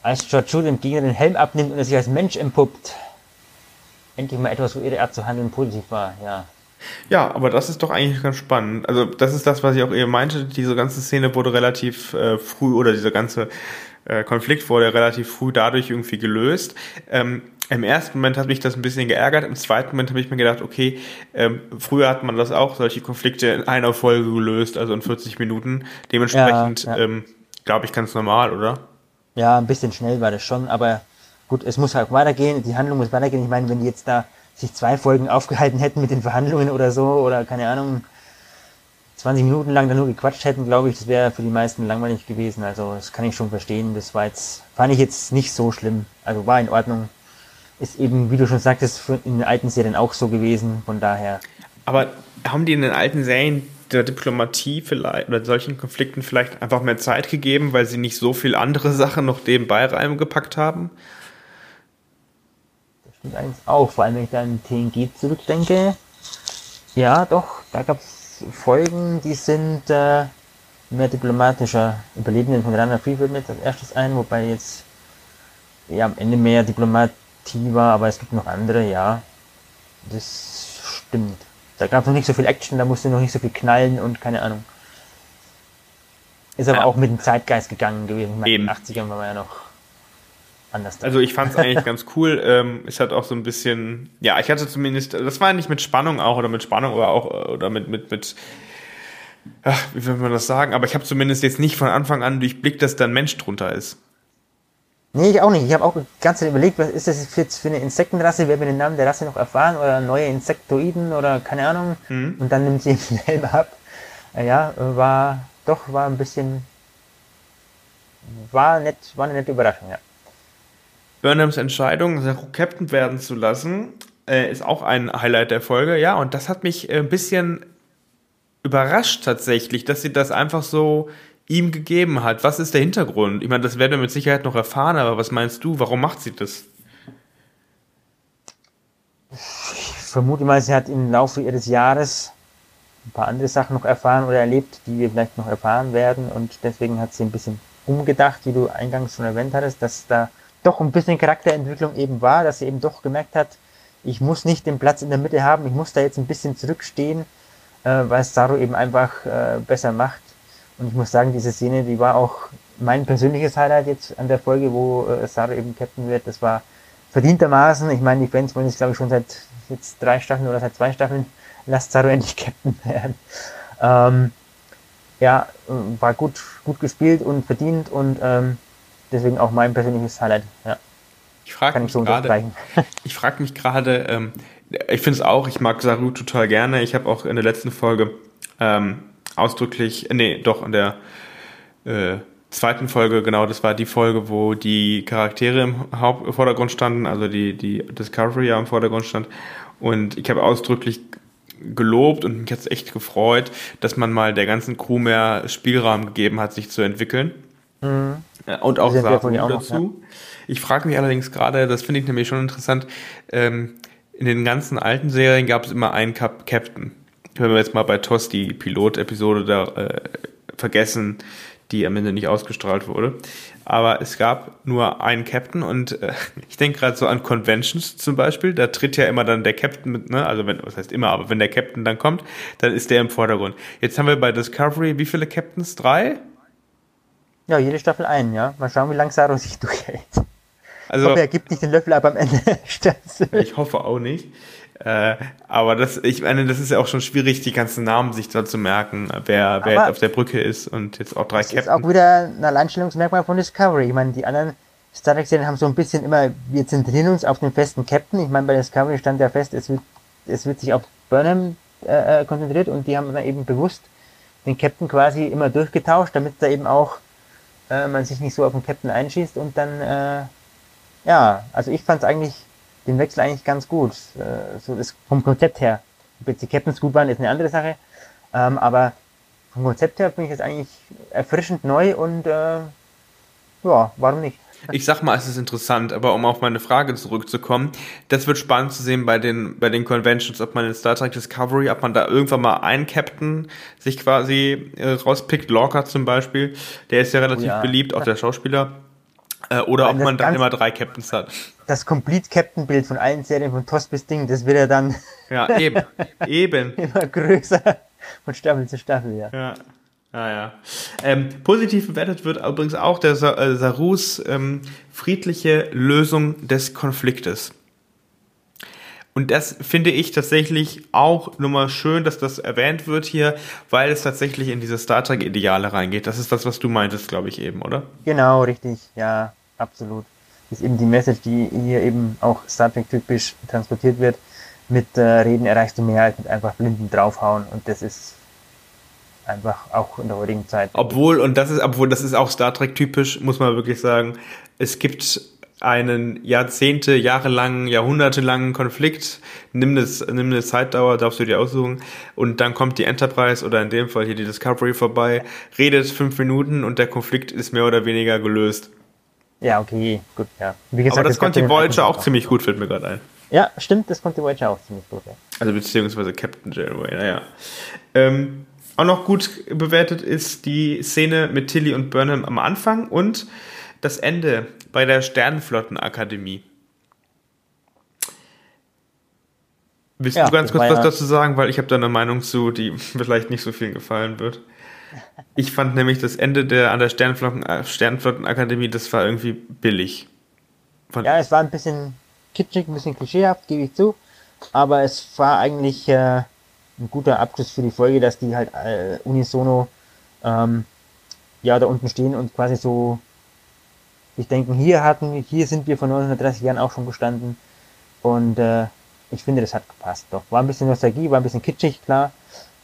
Speaker 1: als George dem Gegner den Helm abnimmt und er sich als Mensch empuppt. Endlich mal etwas, wo ihre Art zu handeln positiv war, ja.
Speaker 2: Ja, aber das ist doch eigentlich ganz spannend. Also das ist das, was ich auch eben meinte. Diese ganze Szene wurde relativ äh, früh oder dieser ganze äh, Konflikt wurde relativ früh dadurch irgendwie gelöst. Ähm, Im ersten Moment hat mich das ein bisschen geärgert. Im zweiten Moment habe ich mir gedacht, okay, ähm, früher hat man das auch, solche Konflikte in einer Folge gelöst, also in 40 Minuten. Dementsprechend, ja, ja. ähm, glaube ich, ganz normal, oder?
Speaker 1: Ja, ein bisschen schnell war das schon, aber gut, es muss halt weitergehen, die Handlung muss weitergehen. Ich meine, wenn die jetzt da sich zwei Folgen aufgehalten hätten mit den Verhandlungen oder so, oder keine Ahnung, 20 Minuten lang da nur gequatscht hätten, glaube ich, das wäre für die meisten langweilig gewesen. Also das kann ich schon verstehen. Das war jetzt, fand ich jetzt nicht so schlimm. Also war in Ordnung. Ist eben, wie du schon sagtest, in den alten Serien auch so gewesen. Von daher.
Speaker 2: Aber haben die in den alten Serien der Diplomatie vielleicht oder solchen Konflikten vielleicht einfach mehr Zeit gegeben, weil sie nicht so viel andere Sachen noch nebenbei reingepackt haben?
Speaker 1: Stimmt eigentlich auch. Vor allem, wenn ich da an TNG zurückdenke. Ja, doch, da gab es Folgen, die sind äh, mehr diplomatischer. Überlebenden von Rana Free fällt mir als erstes ein, wobei jetzt ja am Ende mehr Diplomatie war, aber es gibt noch andere, ja. Das stimmt. Da gab es noch nicht so viel Action, da musste noch nicht so viel knallen und keine Ahnung. Ist aber ja. auch mit dem Zeitgeist gegangen gewesen.
Speaker 2: In den
Speaker 1: 80ern war man ja noch anders.
Speaker 2: Also ich fand es eigentlich ganz cool. Ähm, es hat auch so ein bisschen, ja, ich hatte zumindest, das war nicht mit Spannung auch oder mit Spannung oder auch oder mit mit mit ach, wie will man das sagen? Aber ich habe zumindest jetzt nicht von Anfang an durchblickt, dass da ein Mensch drunter ist.
Speaker 1: Nee, ich auch nicht. Ich habe auch die ganze Zeit überlegt, was ist das jetzt für eine Insektenrasse? Wer wir den Namen der Rasse noch erfahren? Oder neue Insektoiden oder keine Ahnung. Mhm. Und dann nimmt sie den Helm ab. Äh, ja, war doch, war ein bisschen, war nett, war eine nette Überraschung, ja.
Speaker 2: Burnhams Entscheidung, Captain werden zu lassen, äh, ist auch ein Highlight der Folge, ja, und das hat mich ein bisschen überrascht tatsächlich, dass sie das einfach so ihm gegeben hat. Was ist der Hintergrund? Ich meine, das werden wir mit Sicherheit noch erfahren, aber was meinst du? Warum macht sie das?
Speaker 1: Ich vermute mal, sie hat im Laufe ihres Jahres ein paar andere Sachen noch erfahren oder erlebt, die wir vielleicht noch erfahren werden und deswegen hat sie ein bisschen umgedacht, wie du eingangs schon erwähnt hattest, dass da doch ein bisschen Charakterentwicklung eben war, dass sie eben doch gemerkt hat, ich muss nicht den Platz in der Mitte haben, ich muss da jetzt ein bisschen zurückstehen, äh, weil Saru eben einfach äh, besser macht und ich muss sagen, diese Szene, die war auch mein persönliches Highlight jetzt an der Folge, wo äh, Sarah eben Captain wird. Das war verdientermaßen. Ich meine, die Fans wollen jetzt, glaube ich, schon seit jetzt drei Staffeln oder seit zwei Staffeln, lasst Saru endlich Captain werden. Ähm, ja, war gut, gut gespielt und verdient und ähm, deswegen auch mein persönliches Highlight. Ja.
Speaker 2: Ich frage mich, so gerade, ich frag mich gerade, ähm, ich finde es auch, ich mag Saru total gerne. Ich habe auch in der letzten Folge ähm, ausdrücklich, nee, doch in der äh, zweiten Folge, genau, das war die Folge, wo die Charaktere im Haupt Vordergrund standen, also die, die Discovery ja im Vordergrund stand. Und ich habe ausdrücklich gelobt und mich hat echt gefreut, dass man mal der ganzen Crew mehr Spielraum gegeben hat, sich zu entwickeln. Mhm. Und auch Sachen dazu. ja. Ich frage mich allerdings gerade, das finde ich nämlich schon interessant, ähm, in den ganzen alten Serien gab es immer einen Cap Captain wenn wir jetzt mal bei TOS die Pilot-Episode da äh, vergessen, die am Ende nicht ausgestrahlt wurde. Aber es gab nur einen Captain und äh, ich denke gerade so an Conventions zum Beispiel. Da tritt ja immer dann der Captain mit, ne? Also wenn, was heißt immer, aber wenn der Captain dann kommt, dann ist der im Vordergrund. Jetzt haben wir bei Discovery wie viele Captains? Drei?
Speaker 1: Ja, jede Staffel einen, ja. Mal schauen, wie lange Saro sich durchhält. Also, ich hoffe, er gibt nicht den Löffel ab am Ende.
Speaker 2: ich hoffe auch nicht. Äh, aber das, ich meine, das ist ja auch schon schwierig, die ganzen Namen sich da zu merken, wer, wer jetzt auf der Brücke ist und jetzt auch drei
Speaker 1: das Captains. Das ist auch wieder ein Alleinstellungsmerkmal von Discovery. Ich meine, die anderen Star Trek-Serien haben so ein bisschen immer, wir zentrieren uns auf den festen Captain. Ich meine, bei Discovery stand ja fest, es wird, es wird sich auf Burnham äh, äh konzentriert und die haben dann eben bewusst den Captain quasi immer durchgetauscht, damit da eben auch äh, man sich nicht so auf den Captain einschießt und dann, äh, ja, also ich fand es eigentlich den Wechsel eigentlich ganz gut. Äh, so das vom Konzept her. Ob jetzt die Captains gut waren, ist eine andere Sache. Ähm, aber vom Konzept her finde ich das eigentlich erfrischend neu und äh, ja, warum nicht?
Speaker 2: Ich sag mal, es ist interessant, aber um auf meine Frage zurückzukommen, das wird spannend zu sehen bei den, bei den Conventions, ob man in Star Trek Discovery, ob man da irgendwann mal einen Captain sich quasi äh, rauspickt, Lorca zum Beispiel, der ist ja relativ oh ja. beliebt, auch der Schauspieler. Äh, oder ob man dann immer drei Captains hat.
Speaker 1: Das Complete Captain Bild von allen Serien von TOS bis Ding, das wird ja dann.
Speaker 2: Ja, eben. eben.
Speaker 1: immer größer von Staffel zu Staffel, ja.
Speaker 2: Ja. Ah, ja. Ähm, positiv bewertet wird übrigens auch der Sa äh, Sarus ähm, friedliche Lösung des Konfliktes. Und das finde ich tatsächlich auch nochmal schön, dass das erwähnt wird hier, weil es tatsächlich in diese Star Trek-Ideale reingeht. Das ist das, was du meintest, glaube ich, eben, oder?
Speaker 1: Genau, richtig. Ja, absolut. Das ist eben die Message, die hier eben auch Star Trek-typisch transportiert wird. Mit äh, Reden erreichst du mehr als mit einfach blinden draufhauen. Und das ist einfach auch in der heutigen Zeit.
Speaker 2: Obwohl, und das ist, obwohl das ist auch Star Trek typisch, muss man wirklich sagen. Es gibt einen Jahrzehnte, jahrelangen, jahrhundertelangen Konflikt, nimm, das, nimm eine Zeitdauer, darfst du dir aussuchen, und dann kommt die Enterprise oder in dem Fall hier die Discovery vorbei, redet fünf Minuten und der Konflikt ist mehr oder weniger gelöst.
Speaker 1: Ja, okay, gut, ja.
Speaker 2: Wie gesagt, Aber das, konnte die Voyager auch ziemlich gut, fällt mir gerade ein.
Speaker 1: Ja, stimmt, das konnte Voyager auch ziemlich gut. Ja.
Speaker 2: Also beziehungsweise Captain Janeway, naja. Ähm, auch noch gut bewertet ist die Szene mit Tilly und Burnham am Anfang und das Ende bei der Sternenflottenakademie. Willst ja, du ganz kurz was ja dazu sagen, weil ich habe da eine Meinung zu, die vielleicht nicht so vielen gefallen wird. Ich fand nämlich das Ende der an der Sternenflotten, äh, Sternenflottenakademie, das war irgendwie billig.
Speaker 1: Fand ja, es war ein bisschen kitschig, ein bisschen klischeehaft, gebe ich zu. Aber es war eigentlich äh, ein guter Abschluss für die Folge, dass die halt äh, unisono ähm, ja da unten stehen und quasi so sich denken, hier hatten, hier sind wir vor 930 Jahren auch schon gestanden. Und äh, ich finde, das hat gepasst. Doch war ein bisschen Nostalgie, war ein bisschen kitschig, klar.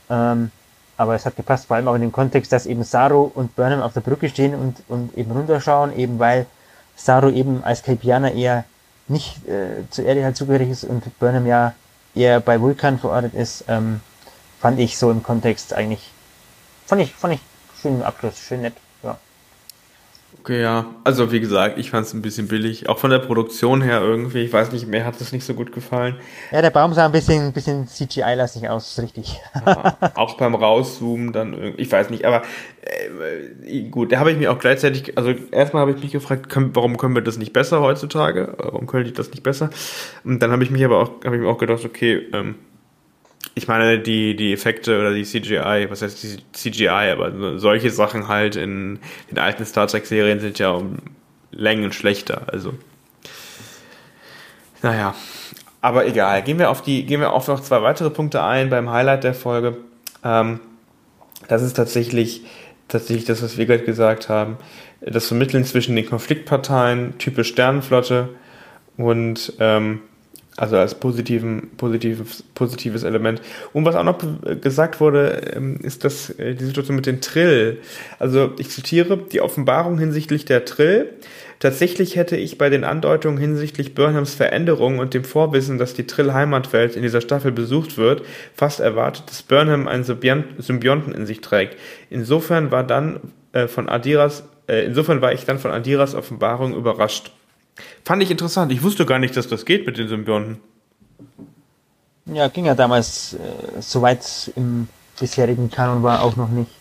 Speaker 1: Ähm, aber es hat gepasst, vor allem auch in dem Kontext, dass eben Saru und Burnham auf der Brücke stehen und, und eben runterschauen, eben weil Saru eben als Kelpianer eher nicht äh, zur Erde halt zugehörig ist und Burnham ja eher bei Vulkan verortet ist, ähm, fand ich so im Kontext eigentlich, fand ich, fand ich schön im Abschluss, schön nett.
Speaker 2: Okay, ja. Also wie gesagt, ich fand es ein bisschen billig. Auch von der Produktion her irgendwie. Ich weiß nicht, mir hat es nicht so gut gefallen.
Speaker 1: Ja, der Baum sah ein bisschen, bisschen CGI-lastig aus, richtig.
Speaker 2: Ja, auch beim Rauszoomen dann irgendwie, ich weiß nicht, aber äh, gut, da habe ich mich auch gleichzeitig, also erstmal habe ich mich gefragt, können, warum können wir das nicht besser heutzutage? Warum könnte ich das nicht besser? Und dann habe ich mich aber auch, habe ich mir auch gedacht, okay, ähm, ich meine, die, die Effekte oder die CGI, was heißt die CGI, aber solche Sachen halt in den alten Star Trek-Serien sind ja um Längen schlechter, also. Naja. Aber egal. Gehen wir auf die, gehen wir auf noch zwei weitere Punkte ein beim Highlight der Folge. Ähm, das ist tatsächlich, tatsächlich das, was wir gerade gesagt haben. Das Vermitteln zwischen den Konfliktparteien, typisch Sternenflotte und ähm, also als positiven, positives, positives Element. Und was auch noch gesagt wurde, ähm, ist das äh, die Situation mit den Trill. Also ich zitiere die Offenbarung hinsichtlich der Trill. Tatsächlich hätte ich bei den Andeutungen hinsichtlich Burnhams Veränderung und dem Vorwissen, dass die Trill-Heimatwelt in dieser Staffel besucht wird, fast erwartet, dass Burnham einen Symbionten in sich trägt. Insofern war dann äh, von Adiras, äh, insofern war ich dann von Adiras Offenbarung überrascht. Fand ich interessant. Ich wusste gar nicht, dass das geht mit den Symbionten.
Speaker 1: Ja, ging ja damals, äh, soweit im bisherigen Kanon war, auch noch nicht.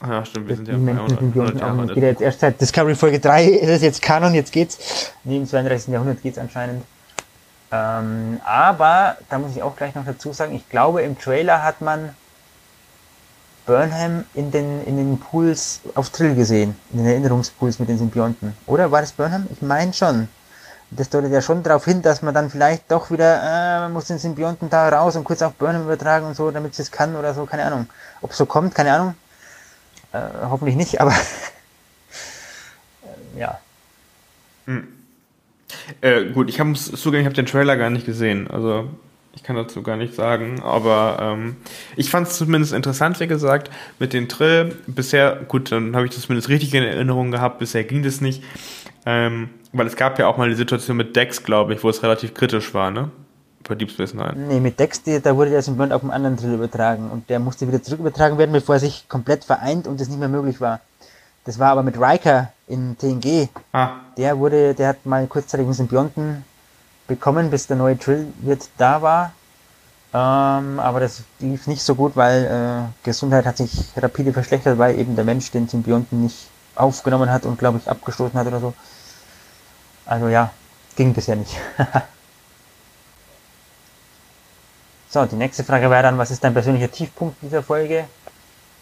Speaker 2: Ah ja, stimmt, wir sind ja
Speaker 1: 100, 100 Jahre auch Geht ja jetzt erst seit Discovery Folge 3 ist es jetzt Kanon, jetzt geht's. Nee, im 32. Jahrhundert geht's anscheinend. Ähm, aber, da muss ich auch gleich noch dazu sagen, ich glaube, im Trailer hat man Burnham in den, in den Pools auf Trill gesehen, in den Erinnerungspools mit den Symbionten. Oder war das Burnham? Ich meine schon. Das deutet ja schon darauf hin, dass man dann vielleicht doch wieder, äh, man muss den Symbionten da raus und kurz auf Burnham übertragen und so, damit es kann oder so, keine Ahnung. Ob es so kommt, keine Ahnung. Äh, hoffentlich nicht, aber äh, ja.
Speaker 2: Hm. Äh, gut, ich habe zugeben, ich habe den Trailer gar nicht gesehen. Also ich kann dazu gar nichts sagen, aber ähm, ich fand es zumindest interessant, wie gesagt, mit den Trill. Bisher, gut, dann habe ich das zumindest richtig in Erinnerung gehabt, bisher ging das nicht. Ähm, weil es gab ja auch mal die Situation mit Dex, glaube ich, wo es relativ kritisch war, ne? Bei Deep Space Nine.
Speaker 1: Nee, mit Dex, die, da wurde der Symbiont auf einen anderen Trill übertragen und der musste wieder zurück übertragen werden, bevor er sich komplett vereint und es nicht mehr möglich war. Das war aber mit Riker in TNG. Ah. Der wurde, der hat mal kurzzeitig einen Symbionten bekommen, bis der neue Trill-Wirt da war. Ähm, aber das lief nicht so gut, weil äh, Gesundheit hat sich rapide verschlechtert, weil eben der Mensch den Symbionten nicht aufgenommen hat und glaube ich abgestoßen hat oder so. Also ja, ging bisher nicht. so, die nächste Frage wäre dann, was ist dein persönlicher Tiefpunkt dieser Folge?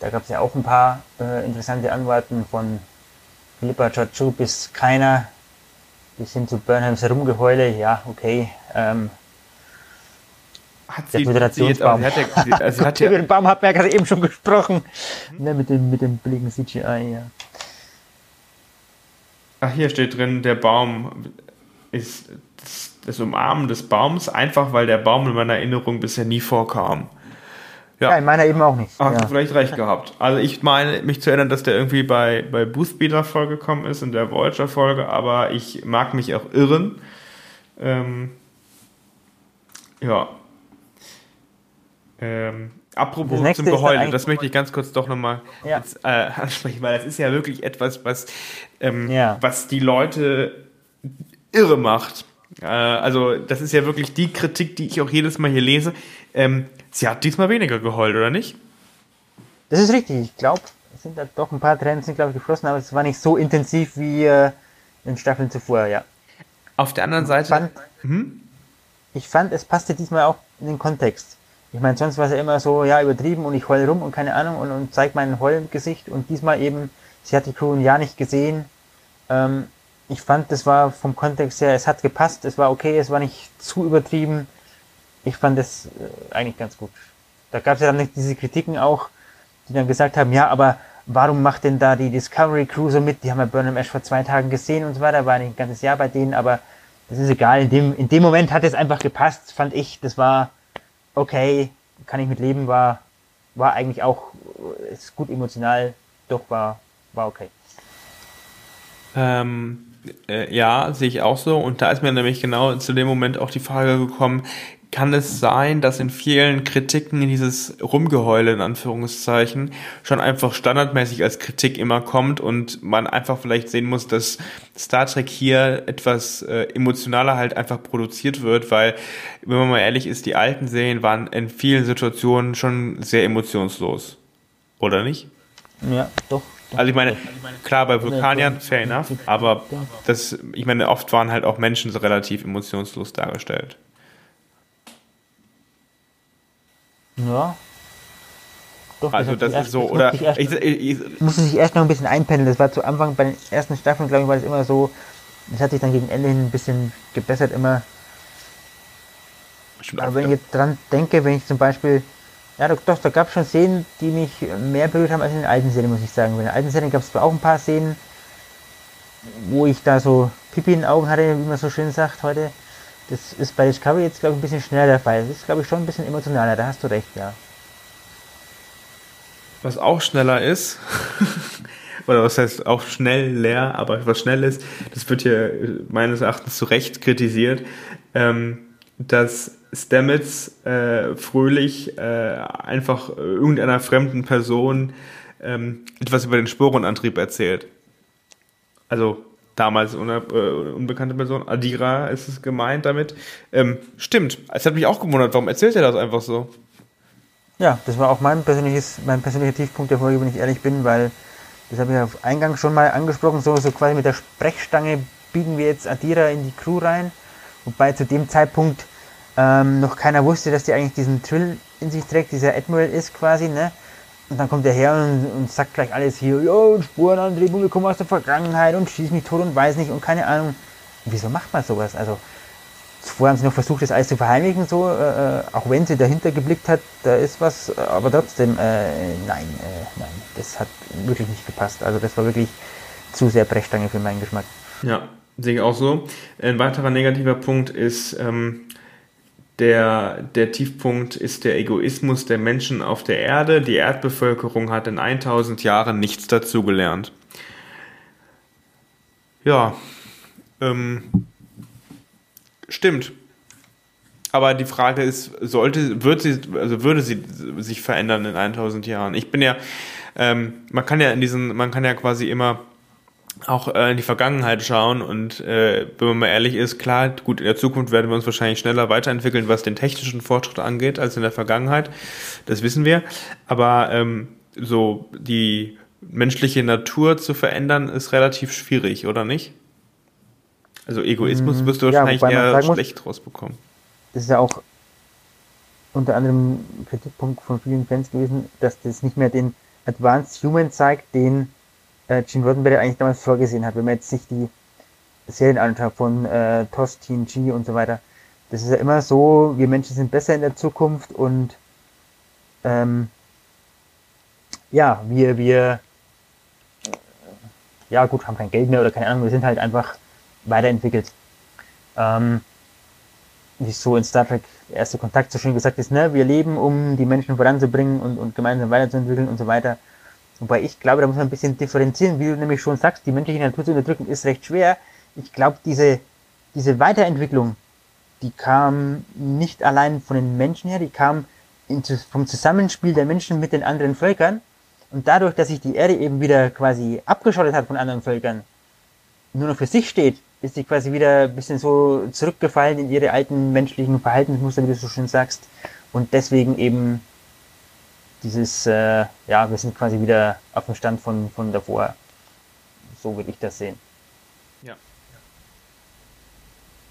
Speaker 1: Da gab es ja auch ein paar äh, interessante Antworten von Philippa Chachu bis keiner bis hin zu Burnhams Rumgeheule, ja, okay. Ähm,
Speaker 2: hat sie,
Speaker 1: jetzt, hat also hat ja, über den Baum hat man ja gerade eben schon gesprochen. Hm? Ne, mit dem, mit dem billigen CGI, ja.
Speaker 2: Ach, hier steht drin, der Baum ist das, das Umarmen des Baums, einfach weil der Baum in meiner Erinnerung bisher nie vorkam.
Speaker 1: Ja, ja in meiner eben auch nicht.
Speaker 2: Ach, ja. vielleicht recht gehabt. Also ich meine, mich zu erinnern, dass der irgendwie bei, bei Boothbeater vorgekommen ist, in der Voyager-Folge, aber ich mag mich auch irren. Ähm, ja. Ähm, apropos zum Geheule, das möchte ich ganz kurz doch nochmal ja. äh, ansprechen, weil das ist ja wirklich etwas, was, ähm, ja. was die Leute irre macht Äh, also, das ist ja wirklich die Kritik, die ich auch jedes Mal hier lese. Ähm, sie hat diesmal weniger geheult, oder nicht?
Speaker 1: Das ist richtig. Ich glaube, es sind da doch ein paar Tränen sind, glaube ich, geflossen, aber es war nicht so intensiv wie äh, in Staffeln zuvor, ja.
Speaker 2: Auf der anderen Seite.
Speaker 1: Ich fand, hm? ich fand, es passte diesmal auch in den Kontext. Ich meine, sonst war es ja immer so, ja, übertrieben und ich heule rum und keine Ahnung und, und zeig mein Heulgesicht und diesmal eben, sie hat die Crew ein Jahr nicht gesehen. Ähm, ich fand, das war vom Kontext her, es hat gepasst, es war okay, es war nicht zu übertrieben. Ich fand das äh, eigentlich ganz gut. Da gab es ja dann diese Kritiken auch, die dann gesagt haben, ja, aber warum macht denn da die Discovery Crew so mit? Die haben ja Burnham Ash vor zwei Tagen gesehen und so weiter, war ein ganzes Jahr bei denen, aber das ist egal. In dem, in dem Moment hat es einfach gepasst, fand ich. Das war okay, kann ich mit leben, war, war eigentlich auch, ist gut emotional, doch war, war okay.
Speaker 2: Ähm, äh, ja, sehe ich auch so. Und da ist mir nämlich genau zu dem Moment auch die Frage gekommen, kann es sein, dass in vielen Kritiken dieses Rumgeheule in Anführungszeichen schon einfach standardmäßig als Kritik immer kommt und man einfach vielleicht sehen muss, dass Star Trek hier etwas äh, emotionaler halt einfach produziert wird, weil, wenn man mal ehrlich ist, die alten Serien waren in vielen Situationen schon sehr emotionslos. Oder nicht?
Speaker 1: Ja, doch.
Speaker 2: Also ich meine, klar, bei Vulkaniern, fair enough, aber das, ich meine, oft waren halt auch Menschen so relativ emotionslos dargestellt.
Speaker 1: Ja.
Speaker 2: Doch, also das, das ist so, oder
Speaker 1: erst, ich, ich, ich, musste sich erst noch ein bisschen einpendeln. Das war zu Anfang bei den ersten Staffeln, glaube ich, war das immer so. Das hat sich dann gegen Ende hin ein bisschen gebessert immer. Aber wenn ich jetzt dran denke, wenn ich zum Beispiel, ja doch, doch da gab es schon Szenen, die mich mehr berührt haben als in den alten Serien, muss ich sagen. In den alten Serien gab es zwar auch ein paar Szenen, wo ich da so Pipi in den Augen hatte, wie man so schön sagt heute. Das ist bei Discovery jetzt, glaube ich, ein bisschen schneller der Fall. Das ist, glaube ich, schon ein bisschen emotionaler, da hast du recht, ja.
Speaker 2: Was auch schneller ist, oder was heißt auch schnell leer, aber was schnell ist, das wird hier meines Erachtens zu Recht kritisiert, ähm, dass Stamets äh, fröhlich äh, einfach irgendeiner fremden Person ähm, etwas über den Sporenantrieb erzählt. Also damals äh, unbekannte Person, Adira ist es gemeint damit. Ähm, stimmt, es hat mich auch gewundert, warum erzählt er das einfach so?
Speaker 1: Ja, das war auch mein, persönliches, mein persönlicher Tiefpunkt der Folge, wenn ich ehrlich bin, weil das habe ich ja auf Eingang schon mal angesprochen, so, so quasi mit der Sprechstange biegen wir jetzt Adira in die Crew rein, wobei zu dem Zeitpunkt ähm, noch keiner wusste, dass die eigentlich diesen Trill in sich trägt, dieser Admiral ist quasi, ne? Und dann kommt der her und, und sagt gleich alles hier, Spurenantrieb und wir kommen aus der Vergangenheit und schießt mich tot und weiß nicht und keine Ahnung. wieso macht man sowas? Also, zuvor haben sie noch versucht, das alles zu verheimlichen, so, äh, auch wenn sie dahinter geblickt hat, da ist was, aber trotzdem, äh, nein, äh, nein, das hat wirklich nicht gepasst. Also, das war wirklich zu sehr Brechstange für meinen Geschmack.
Speaker 2: Ja, sehe ich auch so. Ein weiterer negativer Punkt ist, ähm, der, der Tiefpunkt ist der Egoismus der Menschen auf der Erde. Die Erdbevölkerung hat in 1000 Jahren nichts dazugelernt. Ja, ähm, stimmt. Aber die Frage ist, sollte, wird sie, also würde sie sich verändern in 1000 Jahren? Ich bin ja, ähm, man kann ja in diesen, man kann ja quasi immer auch äh, in die Vergangenheit schauen und äh, wenn man mal ehrlich ist, klar, gut, in der Zukunft werden wir uns wahrscheinlich schneller weiterentwickeln, was den technischen Fortschritt angeht, als in der Vergangenheit. Das wissen wir. Aber ähm, so die menschliche Natur zu verändern, ist relativ schwierig, oder nicht? Also Egoismus mm, wirst du wahrscheinlich ja, eher schlecht muss, rausbekommen.
Speaker 1: Das ist ja auch unter anderem ein Kritikpunkt von vielen Fans gewesen, dass das nicht mehr den Advanced Human zeigt, den äh, Gene Roddenberry eigentlich damals vorgesehen hat, wenn man jetzt sich die Serien anschaut von äh, TOS, TNG und so weiter. Das ist ja immer so, wir Menschen sind besser in der Zukunft und ähm, ja, wir, wir ja gut, haben kein Geld mehr oder keine Ahnung, wir sind halt einfach weiterentwickelt. Ähm, wie so in Star Trek erste Kontakt so schön gesagt ist, ne, wir leben, um die Menschen voranzubringen und, und gemeinsam weiterzuentwickeln und so weiter. Wobei ich glaube, da muss man ein bisschen differenzieren, wie du nämlich schon sagst, die menschliche Natur zu unterdrücken ist recht schwer. Ich glaube, diese, diese Weiterentwicklung, die kam nicht allein von den Menschen her, die kam in, vom Zusammenspiel der Menschen mit den anderen Völkern. Und dadurch, dass sich die Erde eben wieder quasi abgeschottet hat von anderen Völkern, nur noch für sich steht, ist sie quasi wieder ein bisschen so zurückgefallen in ihre alten menschlichen Verhaltensmuster, wie du so schön sagst. Und deswegen eben dieses, äh, ja, wir sind quasi wieder auf dem Stand von, von davor. So würde ich das sehen.
Speaker 2: Ja.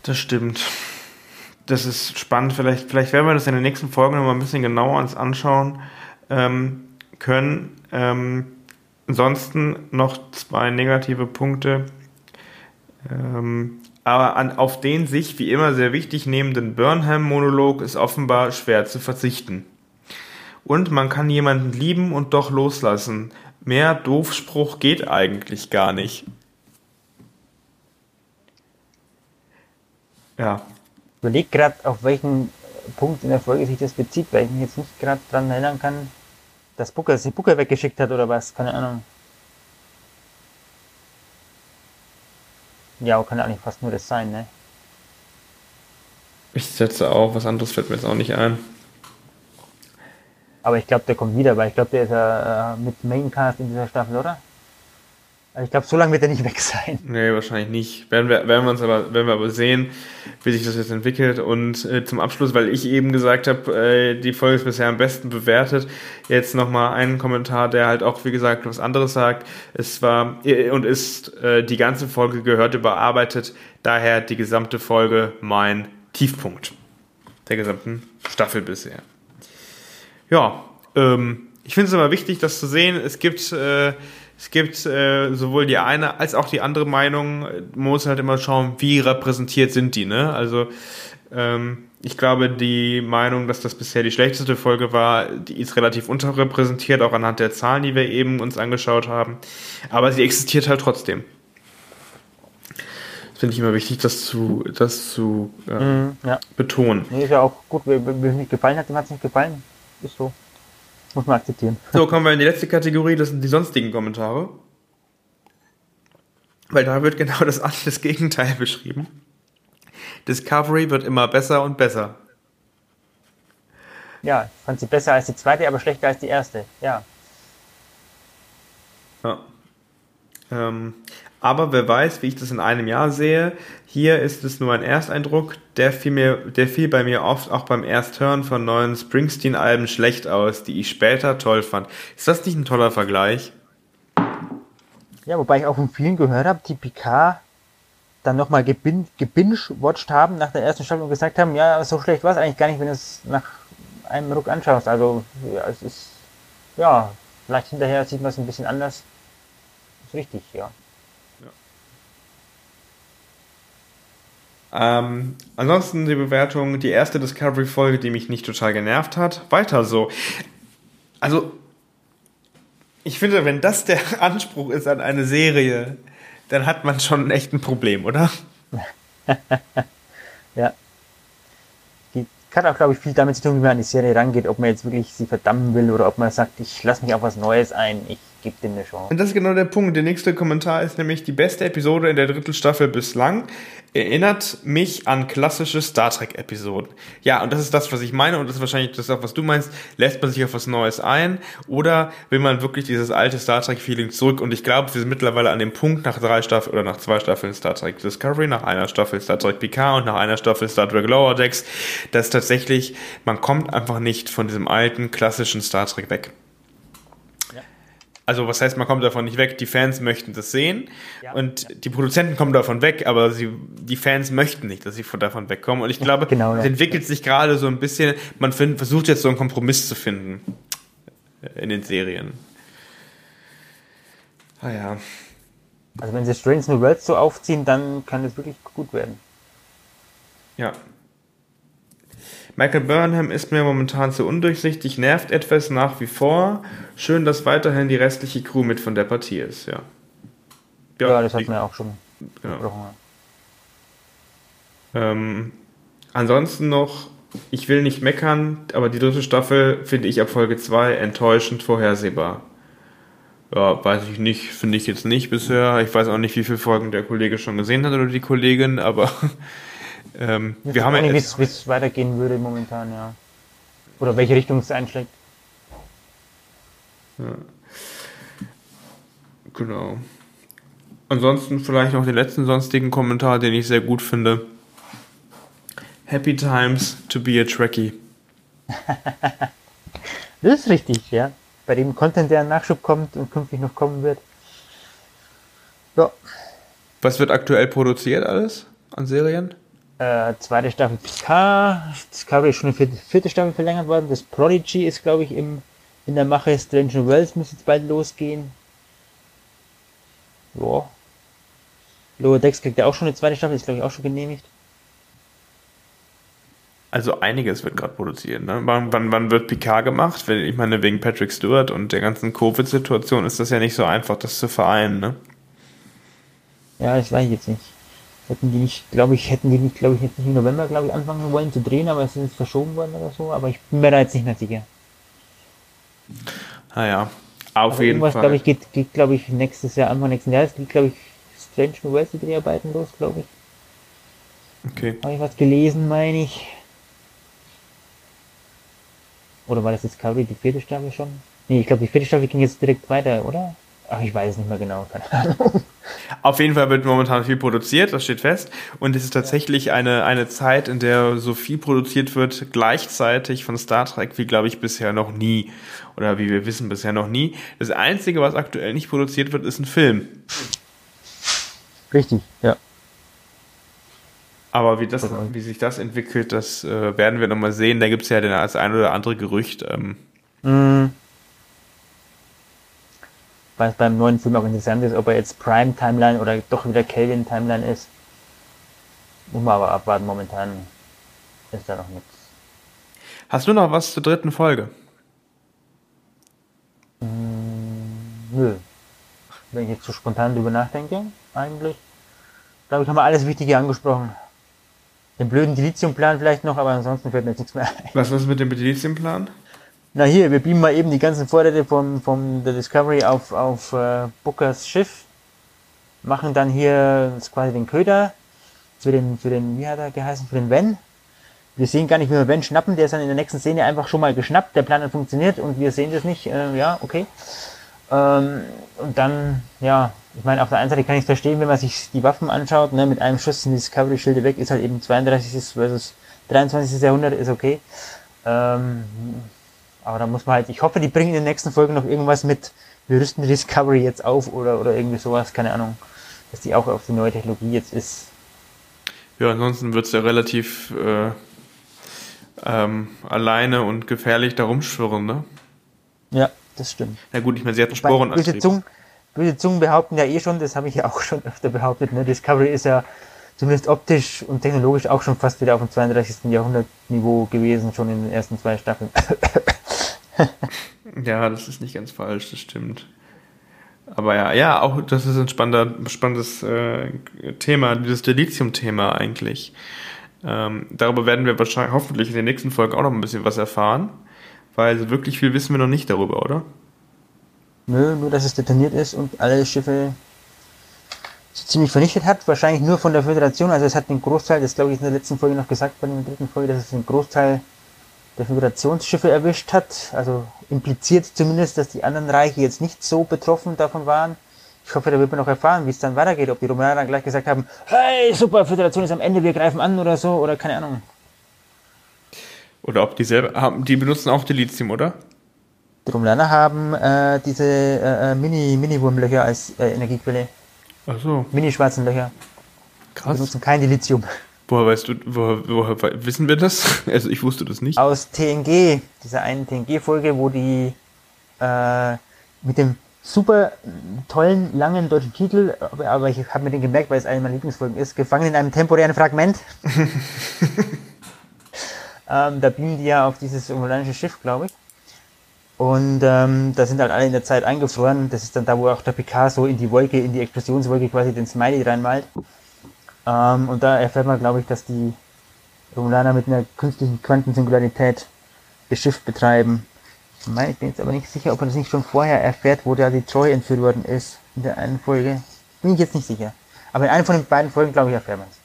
Speaker 2: Das stimmt. Das ist spannend. Vielleicht, vielleicht werden wir das in den nächsten Folgen noch mal ein bisschen genauer uns anschauen ähm, können. Ähm, ansonsten noch zwei negative Punkte. Ähm, aber an, auf den sich wie immer sehr wichtig nehmenden Burnham-Monolog ist offenbar schwer zu verzichten. Und man kann jemanden lieben und doch loslassen. Mehr Doofspruch geht eigentlich gar nicht.
Speaker 1: Ja. Ich überlege gerade, auf welchen Punkt in der Folge sich das bezieht, weil ich mich jetzt nicht gerade daran erinnern kann, dass Booker sich Booker weggeschickt hat oder was, keine Ahnung. Ja, kann eigentlich fast nur das sein, ne?
Speaker 2: Ich setze auch, was anderes fällt mir jetzt auch nicht ein.
Speaker 1: Aber ich glaube, der kommt wieder, weil ich glaube, der ist ja äh, mit Maincast in dieser Staffel, oder? Also ich glaube, so lange wird er nicht weg sein.
Speaker 2: Nee, wahrscheinlich nicht. Werden wir, werden wir uns aber, werden wir aber sehen, wie sich das jetzt entwickelt. Und äh, zum Abschluss, weil ich eben gesagt habe, äh, die Folge ist bisher am besten bewertet, jetzt nochmal einen Kommentar, der halt auch, wie gesagt, was anderes sagt. Es war äh, und ist äh, die ganze Folge gehört überarbeitet, daher die gesamte Folge mein Tiefpunkt der gesamten Staffel bisher. Ja, ähm, ich finde es immer wichtig, das zu sehen. Es gibt äh, es gibt äh, sowohl die eine als auch die andere Meinung. Man muss halt immer schauen, wie repräsentiert sind die. Ne? Also ähm, ich glaube, die Meinung, dass das bisher die schlechteste Folge war, die ist relativ unterrepräsentiert, auch anhand der Zahlen, die wir eben uns angeschaut haben. Aber sie existiert halt trotzdem. Das finde ich immer wichtig, das zu, das zu äh, mm, ja. betonen.
Speaker 1: Nee, ist ja auch gut, wer es nicht gefallen hat, dem hat es nicht gefallen. Ist so. Muss man akzeptieren.
Speaker 2: So, kommen wir in die letzte Kategorie, das sind die sonstigen Kommentare. Weil da wird genau das, das Gegenteil beschrieben. Discovery wird immer besser und besser.
Speaker 1: Ja, ich fand sie besser als die zweite, aber schlechter als die erste. Ja.
Speaker 2: Ja. Ähm, aber wer weiß, wie ich das in einem Jahr sehe. Hier ist es nur ein Ersteindruck. Der fiel, mir, der fiel bei mir oft auch beim Ersthören von neuen Springsteen-Alben schlecht aus, die ich später toll fand. Ist das nicht ein toller Vergleich?
Speaker 1: Ja, wobei ich auch von vielen gehört habe, die PK dann nochmal gebingewatcht haben nach der ersten Staffel und gesagt haben, ja, so schlecht war es eigentlich gar nicht, wenn du es nach einem Ruck anschaust. Also, ja, es ist, ja, vielleicht hinterher sieht man es ein bisschen anders. Ist richtig, ja.
Speaker 2: Ähm, ansonsten die Bewertung, die erste Discovery-Folge, die mich nicht total genervt hat. Weiter so. Also, ich finde, wenn das der Anspruch ist an eine Serie, dann hat man schon echt ein Problem, oder?
Speaker 1: ja. Die hat auch, glaube ich, viel damit zu tun, wie man an die Serie rangeht, ob man jetzt wirklich sie verdammen will oder ob man sagt, ich lasse mich auf was Neues ein, ich gebe dem eine Chance.
Speaker 2: Und das ist genau der Punkt. Der nächste Kommentar ist nämlich die beste Episode in der dritten Staffel bislang erinnert mich an klassische Star Trek Episoden. Ja, und das ist das, was ich meine und das ist wahrscheinlich das auch, was du meinst. Lässt man sich auf was Neues ein oder will man wirklich dieses alte Star Trek Feeling zurück? Und ich glaube, wir sind mittlerweile an dem Punkt nach drei Staffeln oder nach zwei Staffeln Star Trek Discovery, nach einer Staffel Star Trek Picard und nach einer Staffel Star Trek Lower Decks, dass tatsächlich man kommt einfach nicht von diesem alten klassischen Star Trek weg. Also was heißt, man kommt davon nicht weg, die Fans möchten das sehen ja, und ja. die Produzenten kommen davon weg, aber sie, die Fans möchten nicht, dass sie von davon wegkommen. Und ich glaube, genau, es entwickelt sich gerade so ein bisschen, man find, versucht jetzt so einen Kompromiss zu finden in den Serien.
Speaker 1: Ah ja. Also wenn sie Strange New Worlds so aufziehen, dann kann es wirklich gut werden.
Speaker 2: Ja, Michael Burnham ist mir momentan zu undurchsichtig, nervt etwas nach wie vor. Schön, dass weiterhin die restliche Crew mit von der Partie ist, ja.
Speaker 1: Ja, ja das hatten wir auch schon
Speaker 2: genau. Ähm, ansonsten noch, ich will nicht meckern, aber die dritte Staffel finde ich ab Folge 2 enttäuschend vorhersehbar. Ja, weiß ich nicht, finde ich jetzt nicht bisher. Ich weiß auch nicht, wie viele Folgen der Kollege schon gesehen hat oder die Kollegin, aber
Speaker 1: ähm, wir haben ja, wie es weitergehen würde momentan, ja. Oder welche Richtung es einschlägt.
Speaker 2: Ja. Genau. Ansonsten vielleicht noch den letzten sonstigen Kommentar, den ich sehr gut finde. Happy times to be a Trekkie.
Speaker 1: das ist richtig, ja. Bei dem Content, der Nachschub kommt und künftig noch kommen wird.
Speaker 2: Ja. Was wird aktuell produziert alles an Serien?
Speaker 1: Äh, zweite Staffel PK, Discovery ist schon eine vierte, vierte Staffel verlängert worden. Das Prodigy ist, glaube ich, im, in der Mache. Strange Worlds muss jetzt bald losgehen. Ja. Lower Decks kriegt ja auch schon eine zweite Staffel, ist, glaube ich, auch schon genehmigt.
Speaker 2: Also einiges wird gerade produziert. Ne? Wann, wann, wann wird Picard gemacht? Ich meine, wegen Patrick Stewart und der ganzen Covid-Situation ist das ja nicht so einfach, das zu vereinen. Ne?
Speaker 1: Ja, das weiß ich jetzt nicht. Hätten die nicht, glaube ich, hätten die nicht, glaube ich, jetzt nicht im November, glaube ich, anfangen wollen zu drehen, aber es ist verschoben worden oder so. Aber ich bin mir da jetzt nicht mehr sicher.
Speaker 2: Naja, auf aber jeden
Speaker 1: Fall. glaube ich, geht, geht glaube ich, nächstes Jahr, Anfang nächsten Jahres, geht, glaube ich, Strange New Worlds die Dreharbeiten los, glaube ich.
Speaker 2: Okay.
Speaker 1: Habe ich was gelesen, meine ich. Oder war das Discovery die vierte Staffel schon? Nee, ich glaube, die vierte Staffel ging jetzt direkt weiter, oder? Ach, ich weiß es nicht mehr genau.
Speaker 2: Auf jeden Fall wird momentan viel produziert, das steht fest. Und es ist tatsächlich eine, eine Zeit, in der so viel produziert wird, gleichzeitig von Star Trek, wie glaube ich bisher noch nie. Oder wie wir wissen, bisher noch nie. Das Einzige, was aktuell nicht produziert wird, ist ein Film.
Speaker 1: Richtig, ja.
Speaker 2: Aber wie, das, wie sich das entwickelt, das äh, werden wir nochmal sehen. Da gibt es ja den, als ein oder andere Gerücht. Ähm.
Speaker 1: Mm. Was beim neuen Film auch interessant ist, ob er jetzt Prime Timeline oder doch wieder Kelvin Timeline ist. Muss man aber abwarten. Momentan ist da noch nichts.
Speaker 2: Hast du noch was zur dritten Folge?
Speaker 1: Mm, nö. Wenn ich jetzt so spontan drüber nachdenke, eigentlich, glaube ich, haben wir alles Wichtige angesprochen. Den blöden Dilithium-Plan vielleicht noch, aber ansonsten fällt mir jetzt nichts mehr ein.
Speaker 2: Was ist mit dem Dilithium-Plan?
Speaker 1: Na hier, wir beamen mal eben die ganzen Vorräte vom, vom der Discovery auf, auf äh, Bookers Schiff, machen dann hier quasi den Köder für den, für den, wie hat er geheißen, für den Ven. Wir sehen gar nicht, wie wir Ven schnappen, der ist dann in der nächsten Szene einfach schon mal geschnappt, der Plan hat funktioniert und wir sehen das nicht, äh, ja, okay. Ähm, und dann, ja, ich meine, auf der einen Seite kann ich verstehen, wenn man sich die Waffen anschaut, ne, mit einem Schuss sind die Discovery-Schilde weg, ist halt eben 32. versus 23. Jahrhundert, ist okay. Ähm, aber da muss man halt, ich hoffe, die bringen in den nächsten Folgen noch irgendwas mit, wir rüsten die Discovery jetzt auf oder, oder irgendwie sowas, keine Ahnung, dass die auch auf die neue Technologie jetzt ist.
Speaker 2: Ja, ansonsten wird es ja relativ äh, ähm, alleine und gefährlich da rumschwirren, ne?
Speaker 1: Ja, das stimmt.
Speaker 2: Na gut, ich meine, sie hatten Sporen
Speaker 1: böse Zungen, böse Zungen behaupten ja eh schon, das habe ich ja auch schon öfter behauptet, ne? Discovery ist ja zumindest optisch und technologisch auch schon fast wieder auf dem 32. Jahrhundert Niveau gewesen, schon in den ersten zwei Staffeln.
Speaker 2: ja, das ist nicht ganz falsch, das stimmt. Aber ja, ja, auch das ist ein spannender, spannendes äh, Thema, dieses Delizium-Thema eigentlich. Ähm, darüber werden wir wahrscheinlich hoffentlich in den nächsten Folgen auch noch ein bisschen was erfahren, weil wirklich viel wissen wir noch nicht darüber, oder?
Speaker 1: Nö, nur dass es detoniert ist und alle Schiffe ziemlich vernichtet hat. Wahrscheinlich nur von der Föderation. Also es hat den Großteil, das glaube ich in der letzten Folge noch gesagt, bei der dritten Folge, dass es den Großteil der Föderationsschiffe erwischt hat. Also impliziert zumindest, dass die anderen Reiche jetzt nicht so betroffen davon waren. Ich hoffe, da wird man noch erfahren, wie es dann weitergeht. Ob die Romulaner dann gleich gesagt haben, hey, super, Föderation ist am Ende, wir greifen an oder so, oder keine Ahnung.
Speaker 2: Oder ob die selber haben, die benutzen auch Delizium, oder?
Speaker 1: Die Romulaner haben äh, diese äh, äh, Mini, Mini-Wurmlöcher als äh, Energiequelle.
Speaker 2: Ach so.
Speaker 1: Mini-schwarzen Löcher. Krass. Die benutzen kein Delizium.
Speaker 2: Woher weißt du, woher, woher wissen wir das? Also ich wusste das nicht.
Speaker 1: Aus TNG, dieser einen TNG-Folge, wo die äh, mit dem super tollen, langen deutschen Titel, aber, aber ich habe mir den gemerkt, weil es eine meiner Lieblingsfolgen ist, gefangen in einem temporären Fragment. ähm, da beamen die ja auf dieses romulanische Schiff, glaube ich. Und ähm, da sind halt alle in der Zeit eingefroren. Das ist dann da, wo auch der Picard so in die Wolke, in die Explosionswolke quasi den Smiley reinmalt. Ähm, und da erfährt man, glaube ich, dass die Romulaner mit einer künstlichen Quantensingularität Schiff betreiben. Ich meine, ich bin jetzt aber nicht sicher, ob man das nicht schon vorher erfährt, wo da die Troy entführt worden ist in der einen Folge. Bin ich jetzt nicht sicher. Aber in einer von den beiden Folgen, glaube ich, erfährt man es.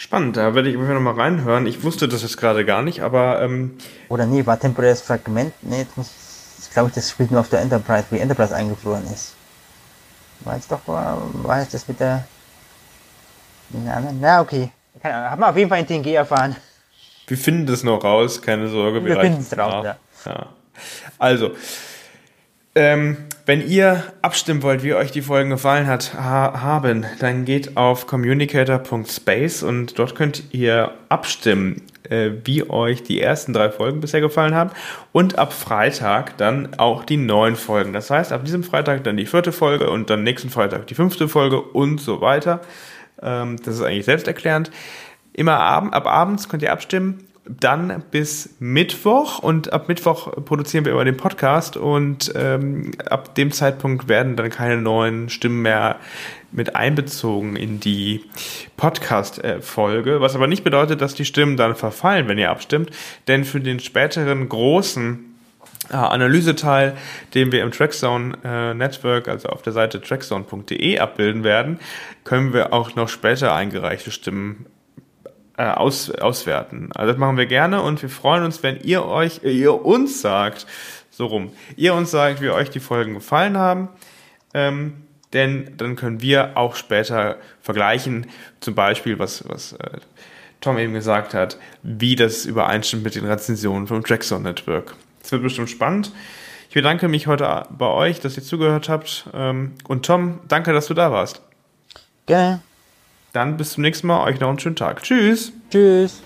Speaker 2: Spannend, da werde ich immer noch mal reinhören. Ich wusste das jetzt gerade gar nicht, aber. Ähm
Speaker 1: Oder nee, war temporäres Fragment? Nee, jetzt muss, ich glaube, das spielt nur auf der Enterprise, wie Enterprise eingefroren ist. War jetzt doch, war, war jetzt das mit der, anderen? Na, okay. Keine Ahnung. Haben wir auf jeden Fall in TNG erfahren.
Speaker 2: Wir finden das noch raus, keine Sorge.
Speaker 1: Wir finden es raus, ja.
Speaker 2: ja. Also, ähm, wenn ihr abstimmen wollt, wie euch die Folgen gefallen hat, ha haben, dann geht auf communicator.space und dort könnt ihr abstimmen, äh, wie euch die ersten drei Folgen bisher gefallen haben und ab Freitag dann auch die neuen Folgen. Das heißt, ab diesem Freitag dann die vierte Folge und dann nächsten Freitag die fünfte Folge und so weiter. Ähm, das ist eigentlich selbsterklärend. Immer ab, ab abends könnt ihr abstimmen dann bis Mittwoch. Und ab Mittwoch produzieren wir immer den Podcast. Und ähm, ab dem Zeitpunkt werden dann keine neuen Stimmen mehr mit einbezogen in die Podcast-Folge, was aber nicht bedeutet, dass die Stimmen dann verfallen, wenn ihr abstimmt, denn für den späteren großen äh, Analyseteil, den wir im Trackzone äh, Network, also auf der Seite trackzone.de abbilden werden, können wir auch noch später eingereichte Stimmen äh, aus, auswerten. Also das machen wir gerne und wir freuen uns, wenn ihr euch, äh, ihr uns sagt, so rum, ihr uns sagt, wie euch die Folgen gefallen haben. Ähm, denn dann können wir auch später vergleichen, zum Beispiel, was, was äh, Tom eben gesagt hat, wie das übereinstimmt mit den Rezensionen vom Trackzone Network. Das wird bestimmt spannend. Ich bedanke mich heute bei euch, dass ihr zugehört habt. Ähm, und Tom, danke, dass du da warst.
Speaker 1: Gerne.
Speaker 2: Dann bis zum nächsten Mal. Euch noch einen schönen Tag. Tschüss.
Speaker 1: Tschüss.